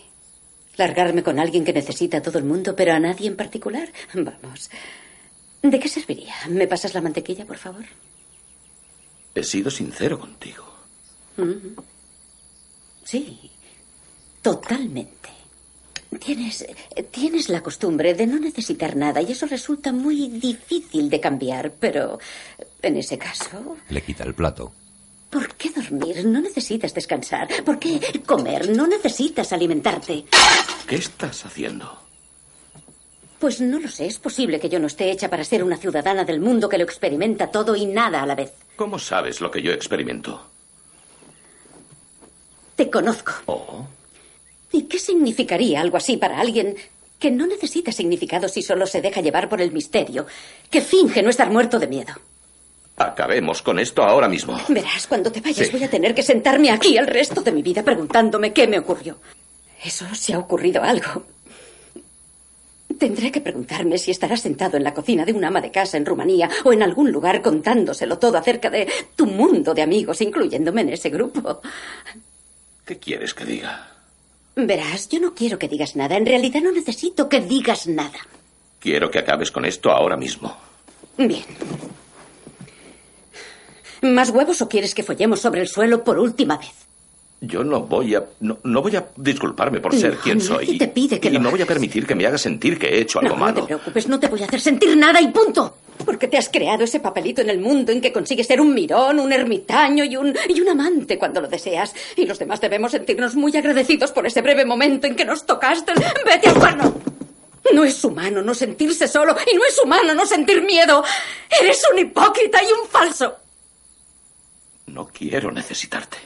¿Largarme con alguien que necesita a todo el mundo, pero a nadie en particular? Vamos. ¿De qué serviría? ¿Me pasas la mantequilla, por favor? He sido sincero contigo. Mm. Sí, totalmente. Tienes, tienes la costumbre de no necesitar nada y eso resulta muy difícil de cambiar, pero en ese caso, Le quita el plato. ¿por qué dormir? No necesitas descansar. ¿Por qué comer? No necesitas alimentarte. ¿Qué estás haciendo? Pues no lo sé, es posible que yo no esté hecha para ser una ciudadana del mundo que lo experimenta todo y nada a la vez. ¿Cómo sabes lo que yo experimento? Te conozco. Oh, ¿Y qué significaría algo así para alguien que no necesita significado si solo se deja llevar por el misterio, que finge no estar muerto de miedo? Acabemos con esto ahora mismo. Verás, cuando te vayas Sí. voy a tener que sentarme aquí el resto de mi vida preguntándome qué me ocurrió. Eso si ha ocurrido algo. Tendré que preguntarme si estarás sentado en la cocina de un ama de casa en Rumanía o en algún lugar contándoselo todo acerca de tu mundo de amigos, incluyéndome en ese grupo. ¿Qué quieres que diga? Verás, yo no quiero que digas nada. En realidad no necesito que digas nada. Quiero que acabes con esto ahora mismo. Bien. ¿Más huevos o quieres que follemos sobre el suelo por última vez? Yo no voy a. No, no voy a disculparme por ser No, quien soy. te pide que y lo no voy a permitir que me haga sentir que he hecho algo No, no te malo. preocupes, no te voy a hacer sentir nada y punto. Porque te has creado ese papelito en el mundo en que consigues ser un mirón, un ermitaño y un, y un amante cuando lo deseas. Y los demás debemos sentirnos muy agradecidos por ese breve momento en que nos tocaste. ¡Vete al cuerno! No es humano no sentirse solo y no es humano no sentir miedo. Eres un hipócrita y un falso. No quiero necesitarte.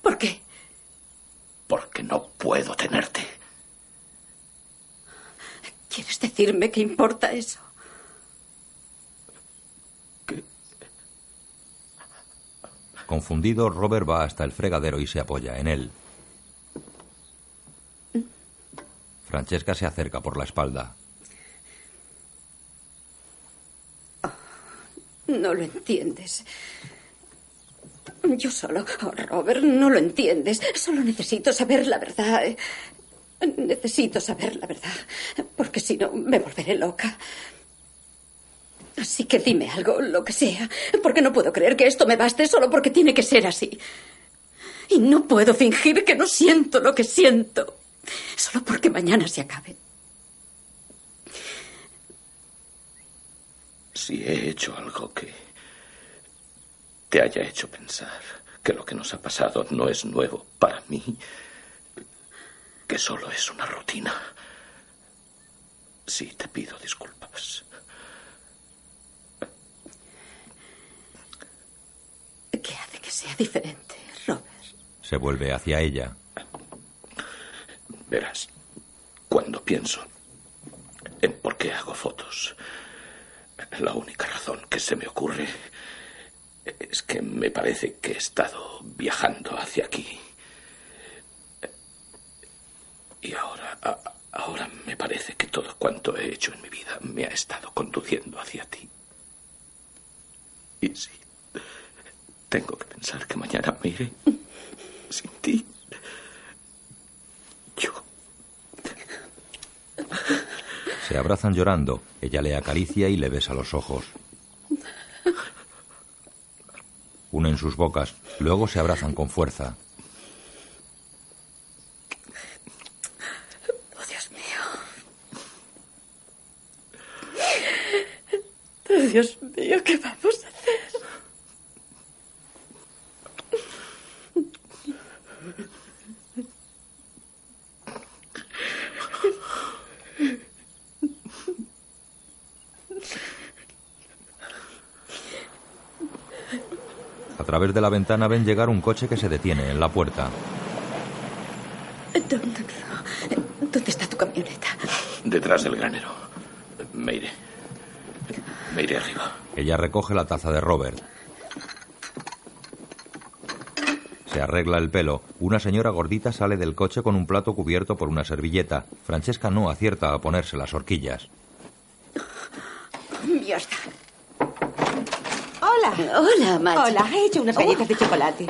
¿Por qué? Porque no puedo tenerte. ¿Quieres decirme qué importa eso? Confundido, Robert va hasta el fregadero y se apoya en él. Francesca se acerca por la espalda. No lo entiendes. Yo solo, oh, Robert, no lo entiendes. Solo necesito saber la verdad. Necesito saber la verdad, porque si no me volveré loca. Así que dime algo, lo que sea, porque no puedo creer que esto me baste solo porque tiene que ser así. Y no puedo fingir que no siento lo que siento, solo porque mañana se acabe. Si he hecho algo que te haya hecho pensar que lo que nos ha pasado no es nuevo para mí, que solo es una rutina, sí te pido disculpas. ¿Qué hace que sea diferente, Robert? Se vuelve hacia ella. Verás, cuando pienso en por qué hago fotos, la única razón que se me ocurre es que me parece que he estado viajando hacia aquí. Y ahora, a- ahora me parece que todo cuanto he hecho en mi vida me ha estado conduciendo hacia ti. Y sí, tengo que pensar que mañana me iré sin ti. Se abrazan llorando. Ella le acaricia y le besa los ojos. Unen sus bocas. Luego se abrazan con fuerza. Oh, Dios mío. Oh, Dios mío, ¿qué vamos a A través de la ventana ven llegar un coche que se detiene en la puerta. ¿Dónde, dónde está tu camioneta? Detrás del granero. Me iré. Me iré arriba. Ella recoge la taza de Robert. Se arregla el pelo. Una señora gordita sale del coche con un plato cubierto por una servilleta. Francesca no acierta a ponerse las horquillas. Mierda. Hola. Hola, Macho. Hola, he hecho unas galletas de chocolate.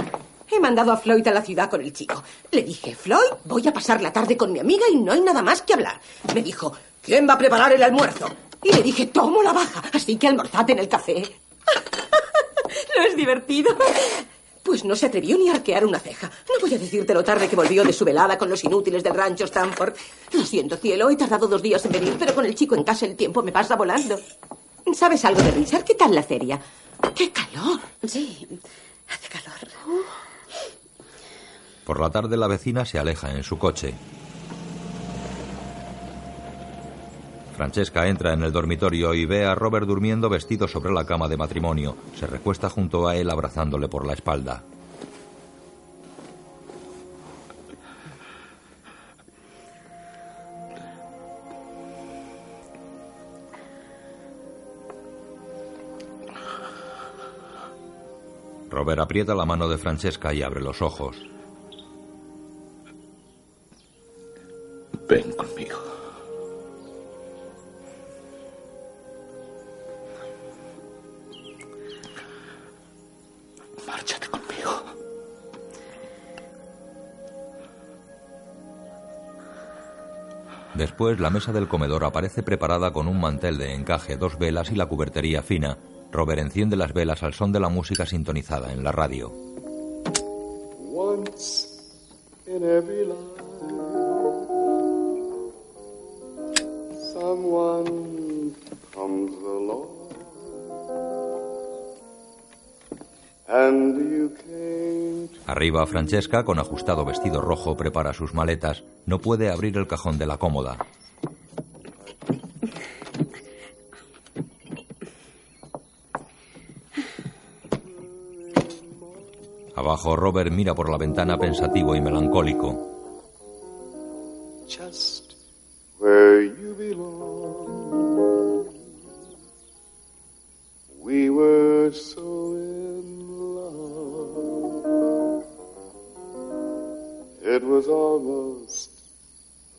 He mandado a Floyd a la ciudad con el chico. Le dije, Floyd, voy a pasar la tarde con mi amiga y no hay nada más que hablar. Me dijo, ¿quién va a preparar el almuerzo? Y le dije, tomo la baja, así que almorzate en el café. ¿No es divertido? Pues no se atrevió ni a arquear una ceja. No voy a decirte lo tarde que volvió de su velada con los inútiles del rancho Stanford. Lo siento, cielo, he tardado dos días en venir, pero con el chico en casa el tiempo me pasa volando. ¿Sabes algo de Richard? ¿Qué tal la feria? ¡Qué calor! Sí, hace calor. Por la tarde la vecina se aleja en su coche. Francesca entra en el dormitorio y ve a Robert durmiendo vestido sobre la cama de matrimonio. Se recuesta junto a él abrazándole por la espalda. Robert aprieta la mano de Francesca y abre los ojos. Ven conmigo. Márchate conmigo. Después, la mesa del comedor aparece preparada con un mantel de encaje, dos velas y la cubertería fina. Robert enciende las velas al son de la música sintonizada en la radio. One once in every life, someone comes along, and you came to Arriba, Francesca, con ajustado vestido rojo, prepara sus maletas. No puede abrir el cajón de la cómoda. Abajo, Robert mira por la ventana pensativo y melancólico. just where you belong. We were so in love. It was almost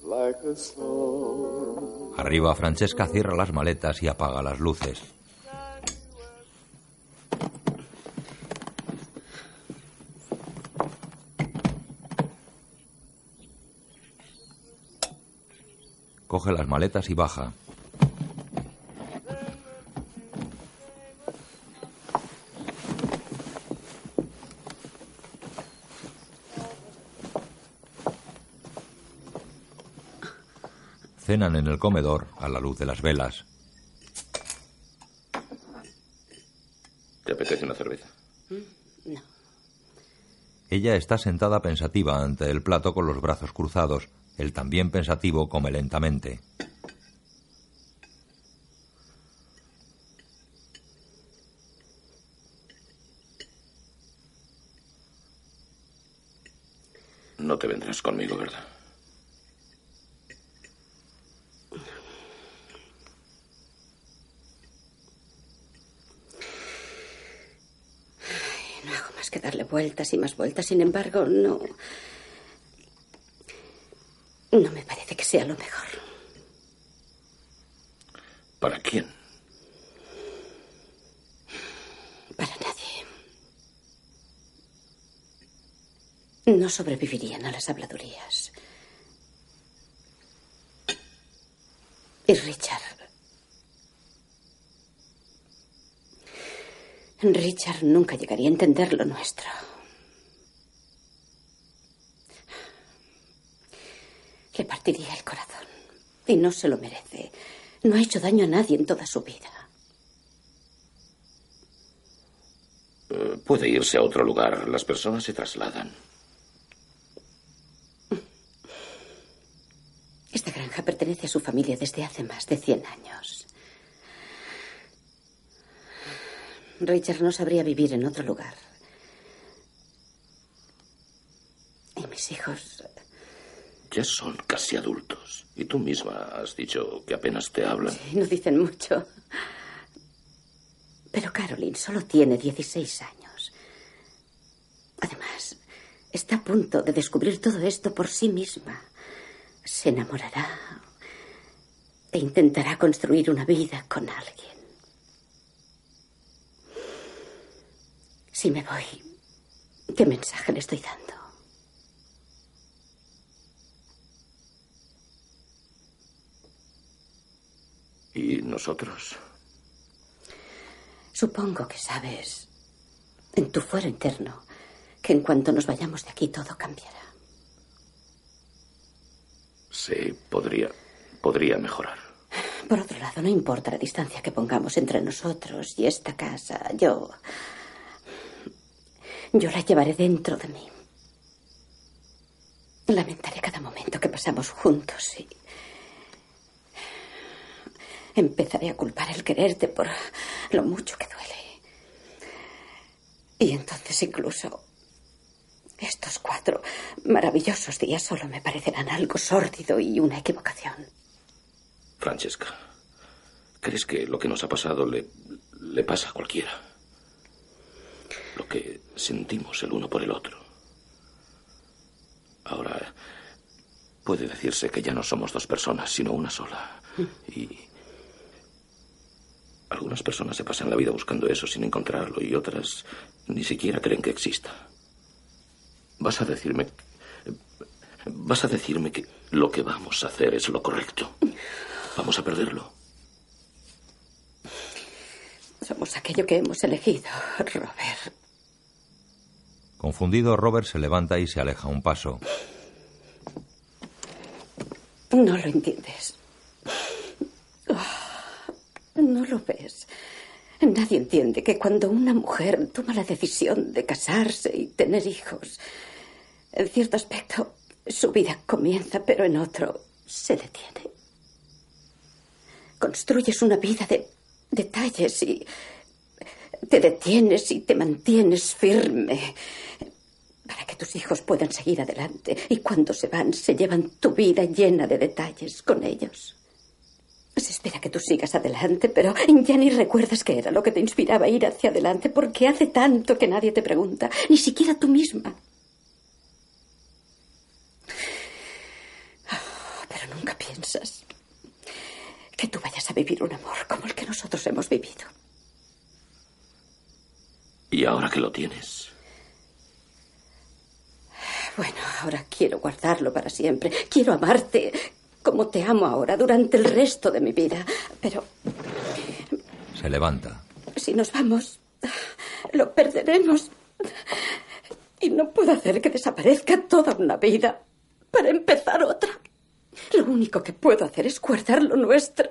like a song. Arriba, Francesca cierra las maletas y apaga las luces. Coge las maletas y baja. Cenan en el comedor a la luz de las velas. ¿Te apetece una cerveza? No. Ella está sentada pensativa ante el plato con los brazos cruzados. Él también pensativo come lentamente. No te vendrás conmigo, ¿verdad? No hago más que darle vueltas y más vueltas. Sin embargo, no. No me parece que sea lo mejor. ¿Para quién? Para nadie. No sobrevivirían a las habladurías. Y Richard. Richard nunca llegaría a entender lo nuestro. Le partiría el corazón. Y no se lo merece. No ha hecho daño a nadie en toda su vida. Eh, puede irse a otro lugar. Las personas se trasladan. Esta granja pertenece a su familia desde hace más de 100 años. Richard no sabría vivir en otro lugar. Y mis hijos. Ya son casi adultos. Y tú misma has dicho que apenas te hablan. Sí, no dicen mucho. Pero Caroline solo tiene 16 años. Además, está a punto de descubrir todo esto por sí misma. Se enamorará e intentará construir una vida con alguien. Si me voy, ¿qué mensaje le estoy dando? ¿Y nosotros? Supongo que sabes, en tu fuero interno, que en cuanto nos vayamos de aquí todo cambiará. Sí, podría. podría mejorar. Por otro lado, no importa la distancia que pongamos entre nosotros y esta casa, yo. Yo la llevaré dentro de mí. Lamentaré cada momento que pasamos juntos y. Empezaré a culpar el quererte por lo mucho que duele. Y entonces incluso estos cuatro maravillosos días solo me parecerán algo sórdido y una equivocación. Francesca, ¿crees que lo que nos ha pasado le, le pasa a cualquiera? Lo que sentimos el uno por el otro. Ahora puede decirse que ya no somos dos personas, sino una sola. Y algunas personas se pasan la vida buscando eso sin encontrarlo y otras ni siquiera creen que exista. Vas a decirme vas a decirme que lo que vamos a hacer es lo correcto. Vamos a perderlo. Somos aquello que hemos elegido, Robert. Confundido, Robert se levanta y se aleja un paso. No lo entiendes. Ah, No lo ves. Nadie entiende que cuando una mujer toma la decisión de casarse y tener hijos, en cierto aspecto su vida comienza, pero en otro se detiene. Construyes una vida de detalles y te detienes y te mantienes firme para que tus hijos puedan seguir adelante y cuando se van se llevan tu vida llena de detalles con ellos. Se espera que tú sigas adelante, pero ya ni recuerdas qué era lo que te inspiraba a ir hacia adelante porque hace tanto que nadie te pregunta, ni siquiera tú misma. Ah, Pero nunca piensas que tú vayas a vivir un amor como el que nosotros hemos vivido. Y ahora que lo tienes, Bueno, ahora quiero guardarlo para siempre. Quiero amarte como te amo ahora durante el resto de mi vida. Pero Se levanta. si nos vamos, lo perderemos. Y no puedo hacer que desaparezca toda una vida para empezar otra. Lo único que puedo hacer es guardar lo nuestro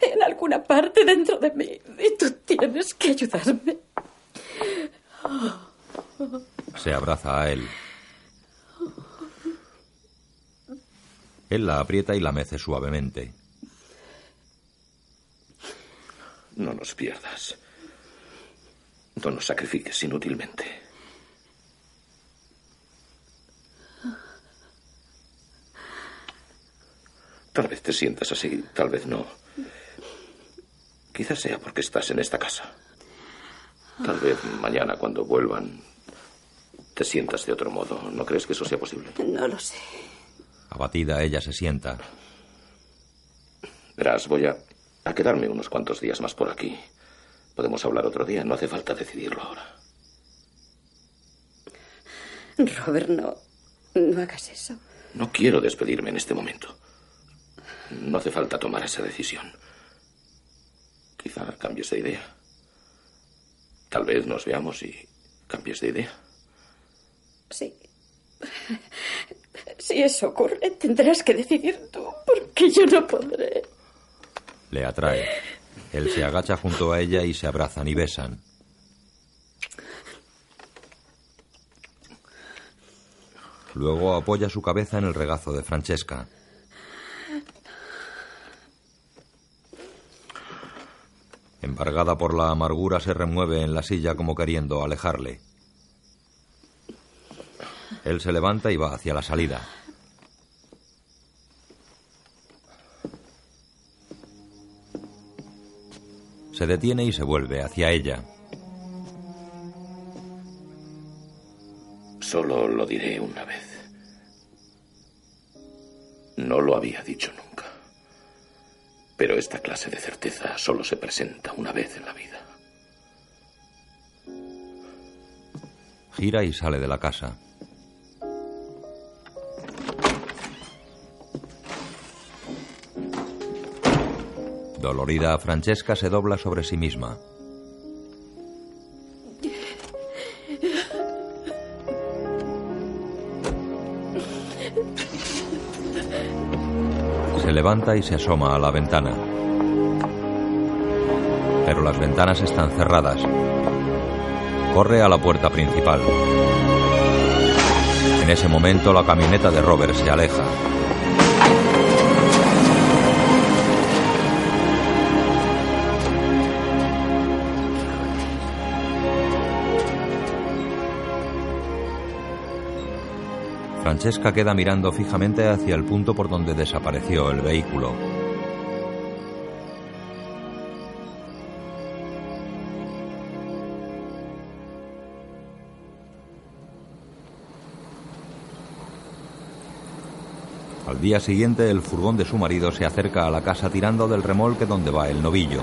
en alguna parte dentro de mí. Y tú tienes que ayudarme. Se abraza a él. Él la aprieta y la mece suavemente. no nos pierdas. No nos sacrifiques inútilmente. Tal vez te sientas así, tal vez no. Quizás sea porque estás en esta casa. Tal vez mañana cuando vuelvan te sientas de otro modo. ¿No crees que eso sea posible? No lo sé. Abatida, ella se sienta. Verás, voy a, a quedarme unos cuantos días más por aquí. Podemos hablar otro día, no hace falta decidirlo ahora. Robert, no, no hagas eso. No quiero despedirme en este momento. No hace falta tomar esa decisión. Quizá cambies de idea. Tal vez nos veamos y cambies de idea. Sí. Si eso ocurre, tendrás que decidir tú, porque yo no podré. Le atrae. Él se agacha junto a ella y se abrazan y besan. Luego apoya su cabeza en el regazo de Francesca. Embargada por la amargura, se remueve en la silla como queriendo alejarle. Él se levanta y va hacia la salida. Se detiene y se vuelve hacia ella. Solo lo diré una vez. No lo había dicho nunca. Pero esta clase de certeza solo se presenta una vez en la vida. Gira y sale de la casa. Dolorida, Francesca se dobla sobre sí misma. Se levanta y se asoma a la ventana. Pero las ventanas están cerradas. Corre a la puerta principal. En ese momento la camioneta de Robert se aleja. Francesca queda mirando fijamente hacia el punto por donde desapareció el vehículo. Al día siguiente, el furgón de su marido se acerca a la casa tirando del remolque donde va el novillo.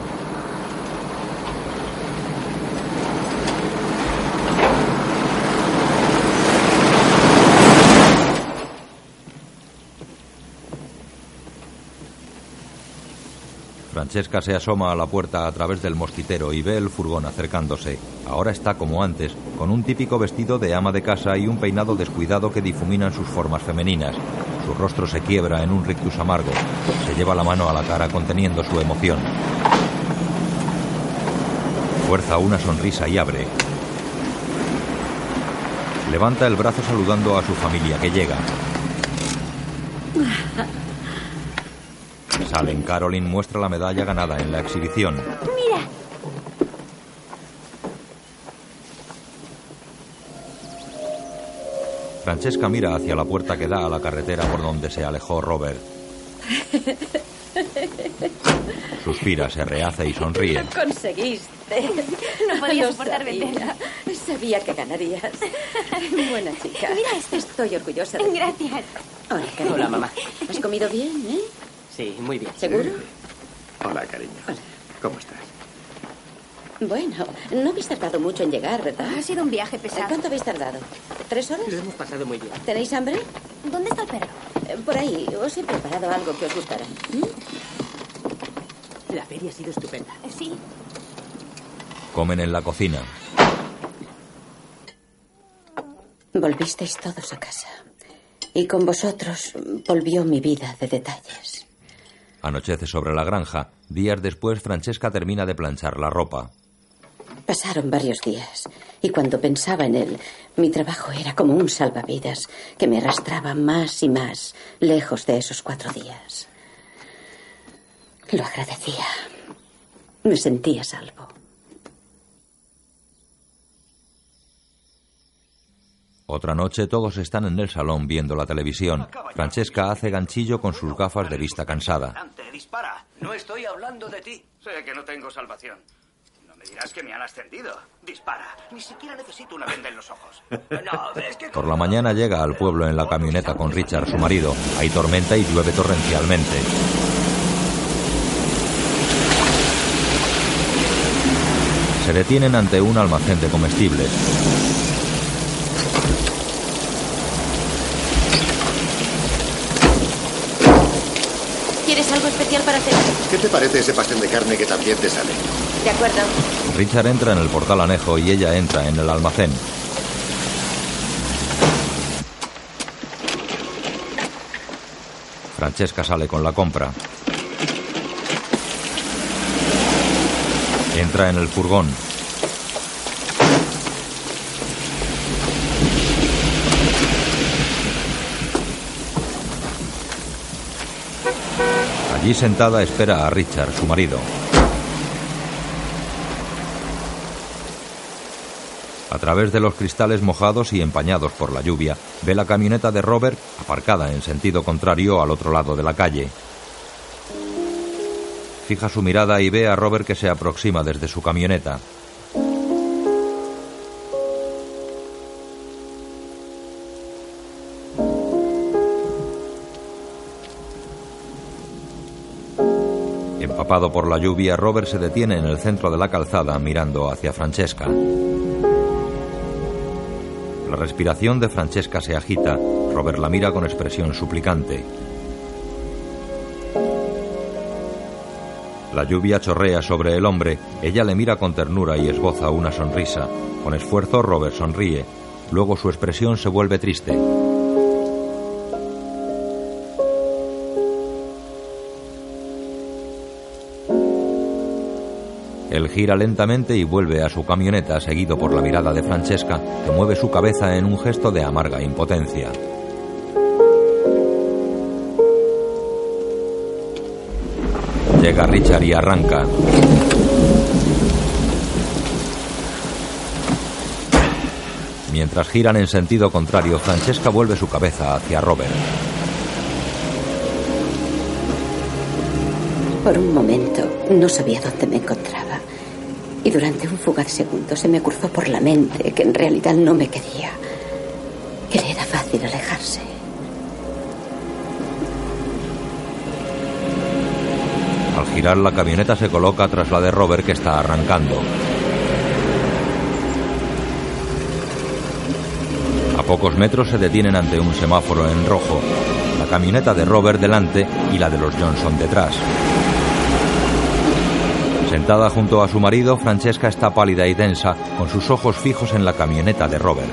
Francesca se asoma a la puerta a través del mosquitero y ve el furgón acercándose. Ahora está como antes, con un típico vestido de ama de casa y un peinado descuidado que difuminan sus formas femeninas. Su rostro se quiebra en un rictus amargo. Se lleva la mano a la cara conteniendo su emoción. Fuerza una sonrisa y abre. Levanta el brazo saludando a su familia que llega. Salen. Caroline muestra la medalla ganada en la exhibición. Mira. Francesca mira hacia la puerta que da a la carretera por donde se alejó Robert. Suspira, se rehace y sonríe. Lo conseguiste. No podía soportar sabía. venderla. Sabía que ganarías. Buena chica. Mira esto. Estoy orgullosa de ti. Gracias. Hola. Hola, mamá. ¿Has comido bien, eh? Sí, muy bien. ¿Seguro? Hola, cariño. ¿Cómo estás? Bueno, no habéis tardado mucho en llegar, ¿verdad? Ha sido un viaje pesado. ¿Cuánto habéis tardado? ¿Tres horas? Lo hemos pasado muy bien. ¿Tenéis hambre? ¿Dónde está el perro? Eh, Por ahí, os he preparado algo que os gustará. ¿Mm? La feria ha sido estupenda. Sí. Comen en la cocina. Volvisteis todos a casa. Y con vosotros volvió mi vida de detalles. Anochece sobre la granja. Días después, Francesca termina de planchar la ropa. Pasaron varios días y cuando pensaba en él, mi trabajo era como un salvavidas que me arrastraba más y más lejos de esos cuatro días. Lo agradecía. Me sentía salvo. Otra noche todos están en el salón viendo la televisión. Francesca hace ganchillo con sus gafas de vista cansada. Dispara. No estoy hablando de ti. Sé que no tengo salvación. No me dirás que me han ascendido. Dispara. Ni siquiera necesito una venda en los ojos. No, es que... Por la mañana llega al pueblo en la camioneta con Richard, su marido. Hay tormenta y llueve torrencialmente. Se detienen ante un almacén de comestibles. ¿Quieres algo especial para cenar? ¿Qué te parece ese pastel de carne que también te sale? De acuerdo. Richard entra en el portal anejo y ella entra en el almacén. Francesca sale con la compra. Entra en el furgón. Allí sentada espera a Richard, su marido. A través de los cristales mojados y empañados por la lluvia, ve la camioneta de Robert aparcada en sentido contrario al otro lado de la calle. Fija su mirada y ve a Robert que se aproxima desde su camioneta. Empapado por la lluvia, Robert se detiene en el centro de la calzada mirando hacia Francesca. La respiración de Francesca se agita. Robert la mira con expresión suplicante. La lluvia chorrea sobre el hombre. Ella le mira con ternura y esboza una sonrisa. Con esfuerzo, Robert sonríe. Luego su expresión se vuelve triste. Él gira lentamente y vuelve a su camioneta, seguido por la mirada de Francesca, que mueve su cabeza en un gesto de amarga impotencia. Llega Richard y arranca. Mientras giran en sentido contrario, Francesca vuelve su cabeza hacia Robert. Por un momento no sabía dónde me encontraba. Y durante un fugaz segundo se me cruzó por la mente que en realidad no me quería. Que le era fácil alejarse. Al girar la camioneta se coloca tras la de Robert que está arrancando. A pocos metros se detienen ante un semáforo en rojo. La camioneta de Robert delante y la de los Johnson detrás. Sentada junto a su marido, Francesca está pálida y densa, con sus ojos fijos en la camioneta de Robert.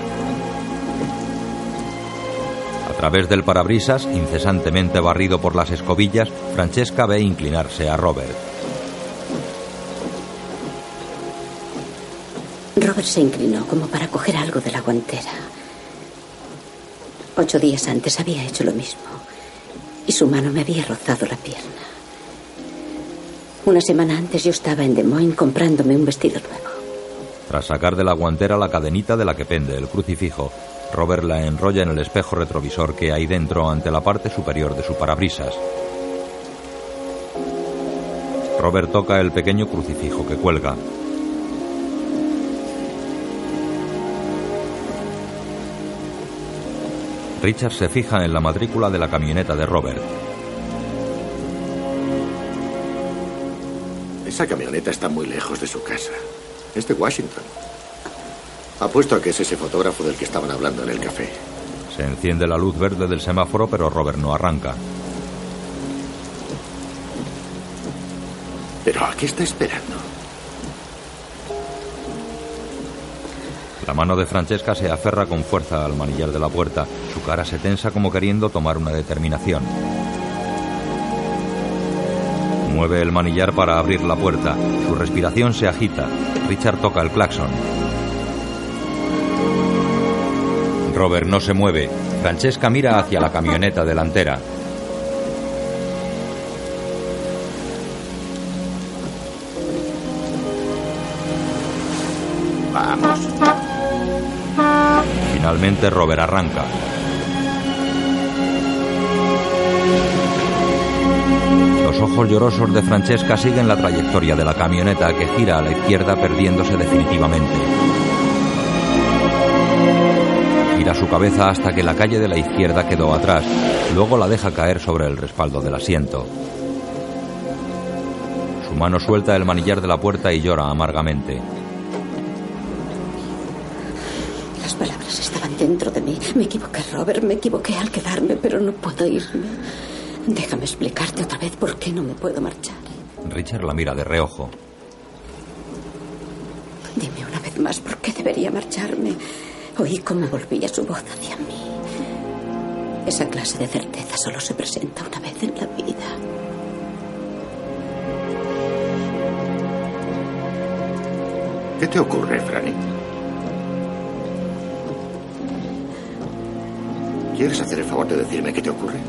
A través del parabrisas, incesantemente barrido por las escobillas, Francesca ve inclinarse a Robert. Robert se inclinó como para coger algo de la guantera. Ocho días antes había hecho lo mismo y su mano me había rozado la pierna. Una semana antes yo estaba en Des Moines comprándome un vestido nuevo. Tras sacar de la guantera la cadenita de la que pende el crucifijo, Robert la enrolla en el espejo retrovisor que hay dentro ante la parte superior de su parabrisas. Robert toca el pequeño crucifijo que cuelga. Richard se fija en la matrícula de la camioneta de Robert. Esa camioneta está muy lejos de su casa. Es de Washington. Apuesto a que es ese fotógrafo del que estaban hablando en el café. Se enciende la luz verde del semáforo, pero Robert no arranca. ¿Pero a qué está esperando? La mano de Francesca se aferra con fuerza al manillar de la puerta. Su cara se tensa como queriendo tomar una determinación. Mueve el manillar para abrir la puerta. Su respiración se agita. Richard toca el claxon. Robert no se mueve. Francesca mira hacia la camioneta delantera. Vamos. Finalmente Robert arranca. Ojos llorosos de Francesca siguen la trayectoria de la camioneta que gira a la izquierda perdiéndose definitivamente. Gira su cabeza hasta que la calle de la izquierda quedó atrás, luego la deja caer sobre el respaldo del asiento. Su mano suelta el manillar de la puerta y llora amargamente. Las palabras estaban dentro de mí. Me equivoqué, Robert, me equivoqué al quedarme, pero no puedo irme. Déjame explicarte otra vez por qué no me puedo marchar. Richard la mira de reojo. Dime una vez más por qué debería marcharme. Oí cómo volvía su voz hacia mí. Esa clase de certeza solo se presenta una vez en la vida. ¿Qué te ocurre, Franny? ¿Quieres hacer el favor de decirme qué te ocurre?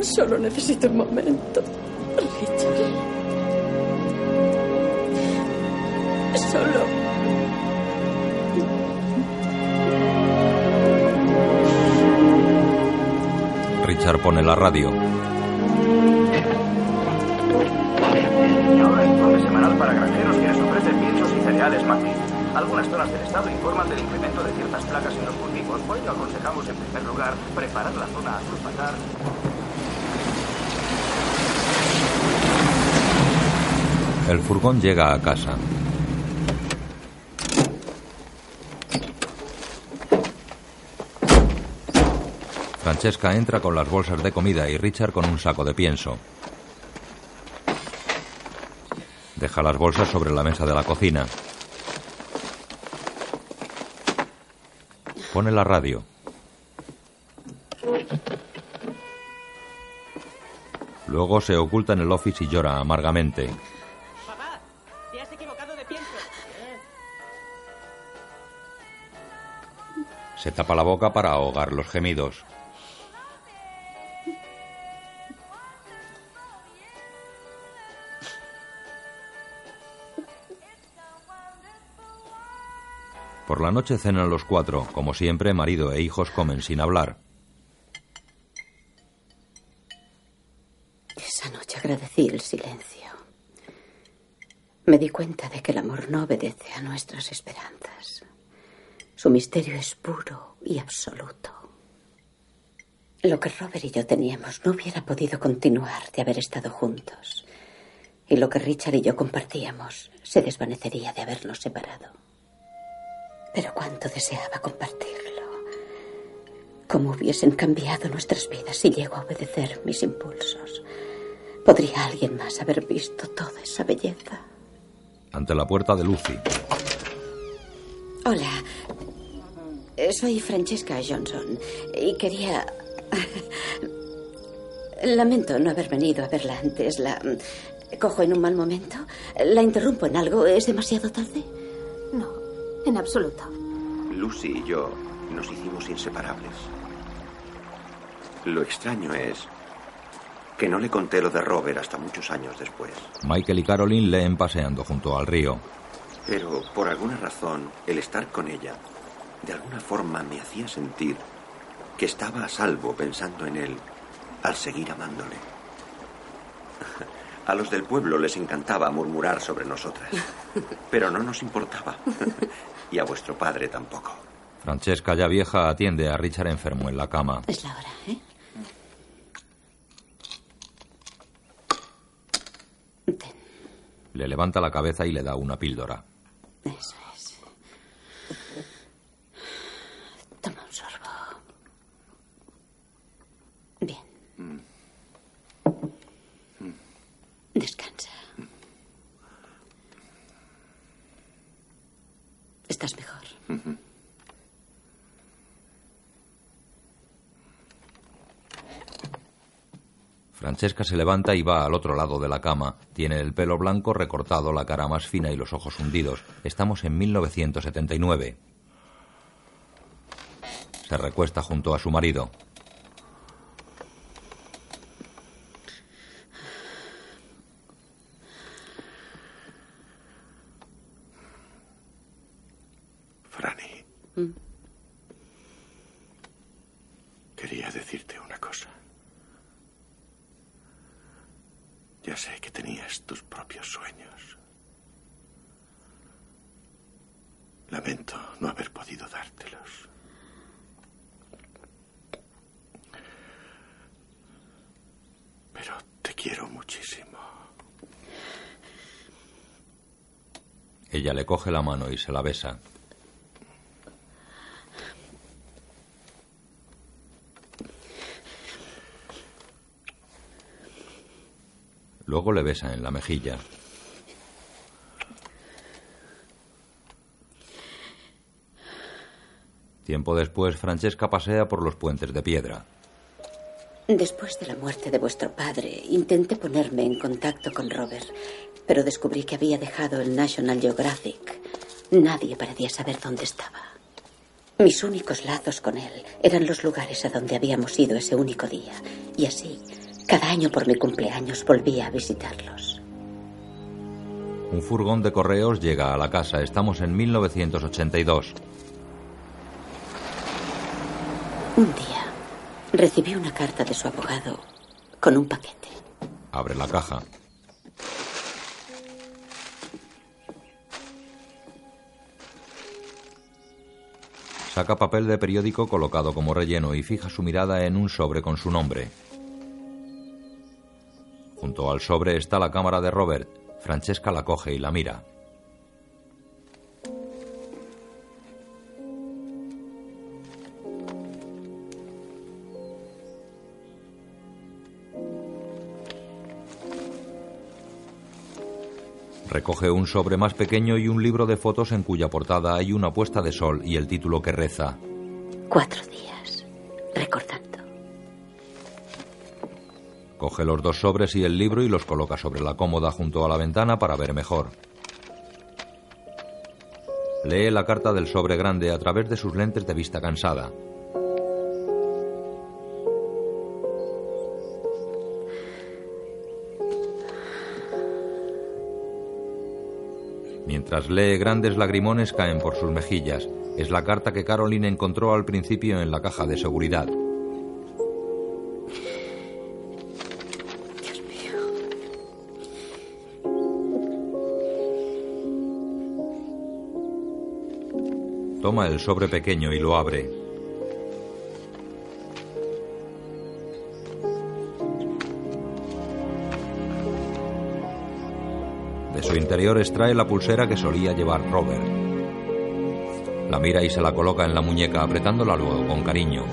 Solo necesito un momento, Richard. Solo. Richard pone la radio. Ahora informe semanal para granjeros que les ofrece piensos y cereales Magni. Algunas zonas del estado informan del incremento de ciertas plagas en los cultivos. Por ello aconsejamos en primer lugar preparar la zona a sulfatar. El furgón llega a casa. Francesca entra con las bolsas de comida y Richard con un saco de pienso. Deja las bolsas sobre la mesa de la cocina. Pone la radio. Luego se oculta en el office y llora amargamente. Se tapa la boca para ahogar los gemidos. Por la noche cenan los cuatro. Como siempre, marido e hijos comen sin hablar. Esa noche agradecí el silencio. Me di cuenta de que el amor no obedece a nuestras esperanzas. Su misterio es puro y absoluto. Lo que Robert y yo teníamos no hubiera podido continuar de haber estado juntos. Y lo que Richard y yo compartíamos se desvanecería de habernos separado. Pero cuánto deseaba compartirlo. Cómo hubiesen cambiado nuestras vidas si llego a obedecer mis impulsos. ¿Podría alguien más haber visto toda esa belleza? Ante la puerta de Lucy, Hola. Soy Francesca Johnson y quería... Lamento no haber venido a verla antes. La cojo en un mal momento. La interrumpo en algo. ¿Es demasiado tarde? No, en absoluto. Lucy y yo nos hicimos inseparables. Lo extraño es que no le conté lo de Robert hasta muchos años después. Michael y Caroline leen paseando junto al río. Pero por alguna razón, el estar con ella, de alguna forma me hacía sentir que estaba a salvo pensando en él al seguir amándole. A los del pueblo les encantaba murmurar sobre nosotras, pero no nos importaba. Y a vuestro padre tampoco. Francesca, ya vieja, atiende a Richard enfermo en la cama. Es la hora, ¿eh? Le levanta la cabeza y le da una píldora. Eso es. Toma un sorbo. Bien. Descansa. Estás mejor. Francesca se levanta y va al otro lado de la cama. Tiene el pelo blanco recortado, la cara más fina y los ojos hundidos. Estamos en 1979. Se recuesta junto a su marido. Franny, quería decirte una cosa. Ya sé que tenías tus propios sueños. Lamento no haber podido dártelos. Pero te quiero muchísimo. Ella le coge la mano y se la besa. Luego le besa en la mejilla. Tiempo después, Francesca pasea por los puentes de piedra. Después de la muerte de vuestro padre, intenté ponerme en contacto con Robert, pero descubrí que había dejado el National Geographic. Nadie parecía saber dónde estaba. Mis únicos lazos con él eran los lugares a donde habíamos ido ese único día, y así, cada año por mi cumpleaños volvía a visitarlos. Un furgón de correos llega a la casa. Estamos en 1982. Un día recibí una carta de su abogado con un paquete. Abre la caja. Saca papel de periódico colocado como relleno y fija su mirada en un sobre con su nombre. Junto al sobre está la cámara de Robert. Francesca la coge y la mira. Recoge un sobre más pequeño y un libro de fotos en cuya portada hay una puesta de sol y el título que reza Cuatro días, recordando. Coge los dos sobres y el libro y los coloca sobre la cómoda junto a la ventana para ver mejor. Lee la carta del sobre grande a través de sus lentes de vista cansada. Mientras lee, grandes lagrimones caen por sus mejillas. Es la carta que Caroline encontró al principio en la caja de seguridad. Toma el sobre pequeño y lo abre. Su interior extrae la pulsera que solía llevar Robert. La mira y se la coloca en la muñeca apretándola luego con cariño.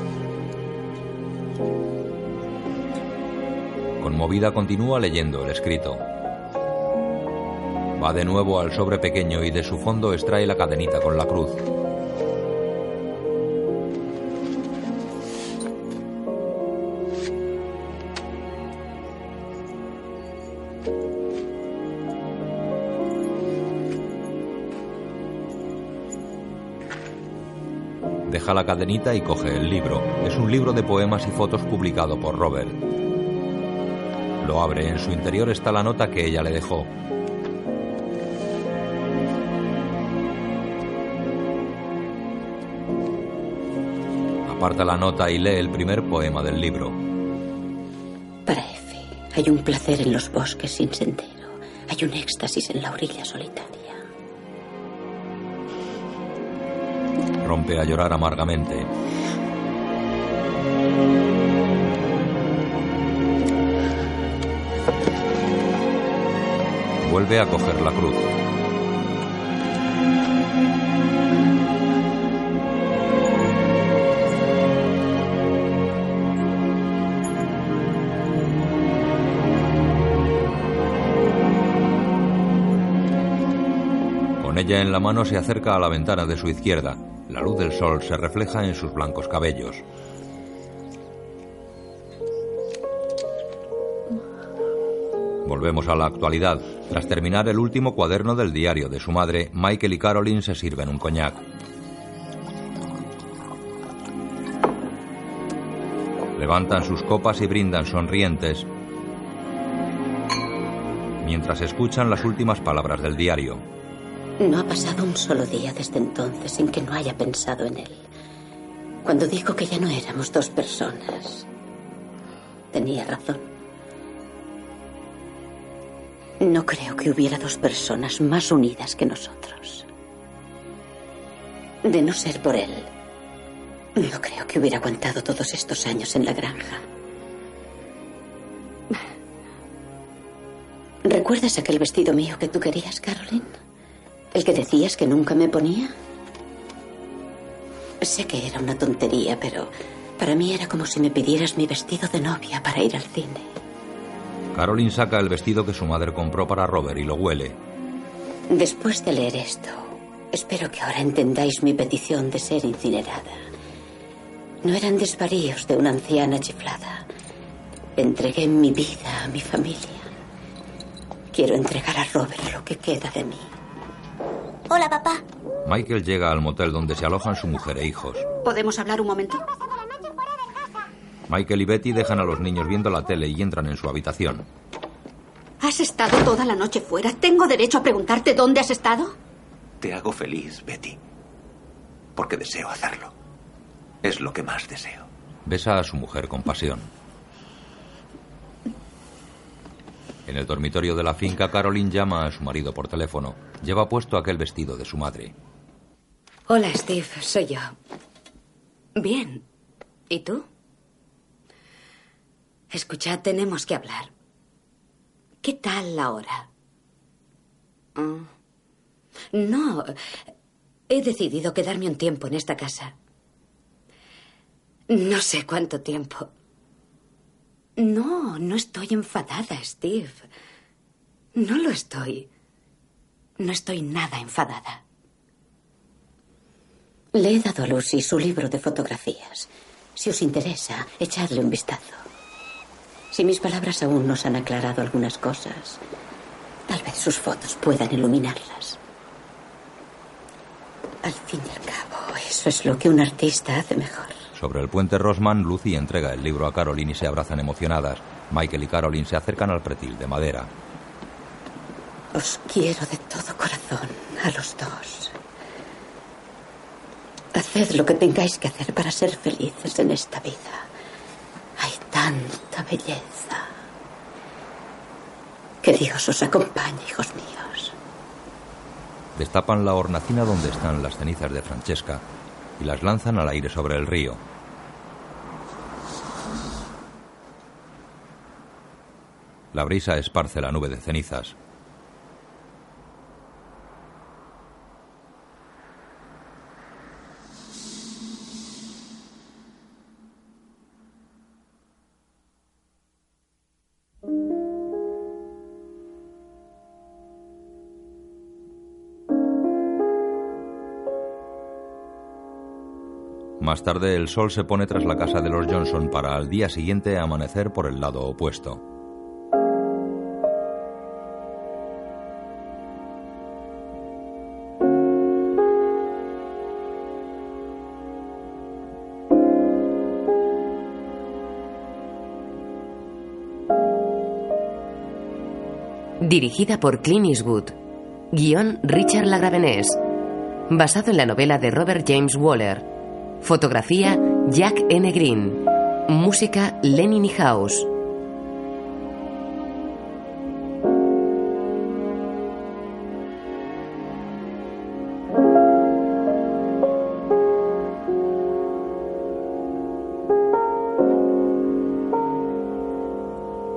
Conmovida continúa leyendo el escrito. Va de nuevo al sobre pequeño y de su fondo extrae la cadenita con la cruz. La cadenita y coge el libro. Es un libro de poemas y fotos publicado por Robert. Lo abre. En su interior está la nota que ella le dejó. Aparta la nota y lee el primer poema del libro. Para Efe, hay un placer en los bosques sin sendero. Hay un éxtasis en la orilla solitaria. Rompe a llorar amargamente. Vuelve a coger la cruz. Con ella en la mano se acerca a la ventana de su izquierda. La luz del sol se refleja en sus blancos cabellos. Volvemos a la actualidad. Tras terminar el último cuaderno del diario de su madre, Michael y Caroline se sirven un coñac. Levantan sus copas y brindan sonrientes mientras escuchan las últimas palabras del diario. No ha pasado un solo día desde entonces sin que no haya pensado en él. Cuando dijo que ya no éramos dos personas, tenía razón. No creo que hubiera dos personas más unidas que nosotros. De no ser por él, no creo que hubiera aguantado todos estos años en la granja. ¿Recuerdas aquel vestido mío que tú querías, Caroline? ¿El que decías que nunca me ponía? Sé que era una tontería, pero para mí era como si me pidieras mi vestido de novia para ir al cine. Caroline saca el vestido que su madre compró para Robert y lo huele. Después de leer esto, espero que ahora entendáis mi petición de ser incinerada. No eran desvaríos de una anciana chiflada. Entregué mi vida a mi familia. Quiero entregar a Robert lo que queda de mí. Hola, papá. Michael llega al motel donde se alojan su mujer e hijos. ¿Podemos hablar un momento? Michael y Betty dejan a los niños viendo la tele y entran en su habitación. ¿Has estado toda la noche fuera? ¿Tengo derecho a preguntarte dónde has estado? Te hago feliz, Betty. Porque deseo hacerlo. Es lo que más deseo. Besa a su mujer con pasión. En el dormitorio de la finca, Caroline llama a su marido por teléfono. Lleva puesto aquel vestido de su madre. Hola, Steve, soy yo. Bien. ¿Y tú? Escucha, tenemos que hablar. ¿Qué tal la hora? Ah. No, he decidido quedarme un tiempo en esta casa. No sé cuánto tiempo. No, no estoy enfadada, Steve. No lo estoy. No estoy nada enfadada. Le he dado a Lucy su libro de fotografías. Si os interesa, echadle un vistazo. Si mis palabras aún nos han aclarado algunas cosas, tal vez sus fotos puedan iluminarlas. Al fin y al cabo, eso es lo que un artista hace mejor. Sobre el puente Rosman, Lucy entrega el libro a Caroline y se abrazan emocionadas. Michael y Caroline se acercan al pretil de madera. Os quiero de todo corazón a los dos. Haced lo que tengáis que hacer para ser felices en esta vida. Hay tanta belleza. Que Dios os acompañe, hijos míos. Destapan la hornacina donde están las cenizas de Francesca y las lanzan al aire sobre el río. La brisa esparce la nube de cenizas. Más tarde el sol se pone tras la casa de los Johnson para al día siguiente amanecer por el lado opuesto. Dirigida por Clint Eastwood. Guión Richard Lagravenés. Basado en la novela de Robert James Waller. Fotografía Jack N. Green. Música Lenny Niehaus.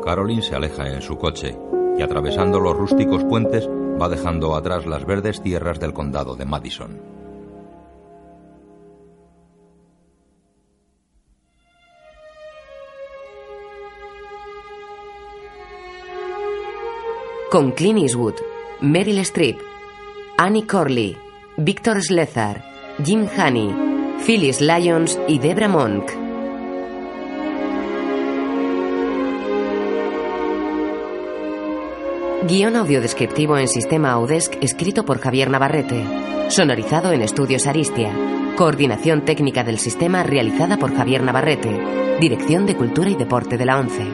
Caroline se aleja en su coche y atravesando los rústicos puentes va dejando atrás las verdes tierras del condado de Madison. Con Clint Eastwood, Meryl Streep, Annie Corley, Victor Slezar, Jim Haney, Phyllis Lyons y Debra Monk. Guión audiodescriptivo en sistema Audesc escrito por Javier Navarrete. Sonorizado en Estudios Aristia. Coordinación técnica del sistema realizada por Javier Navarrete. Dirección de Cultura y Deporte de la ONCE.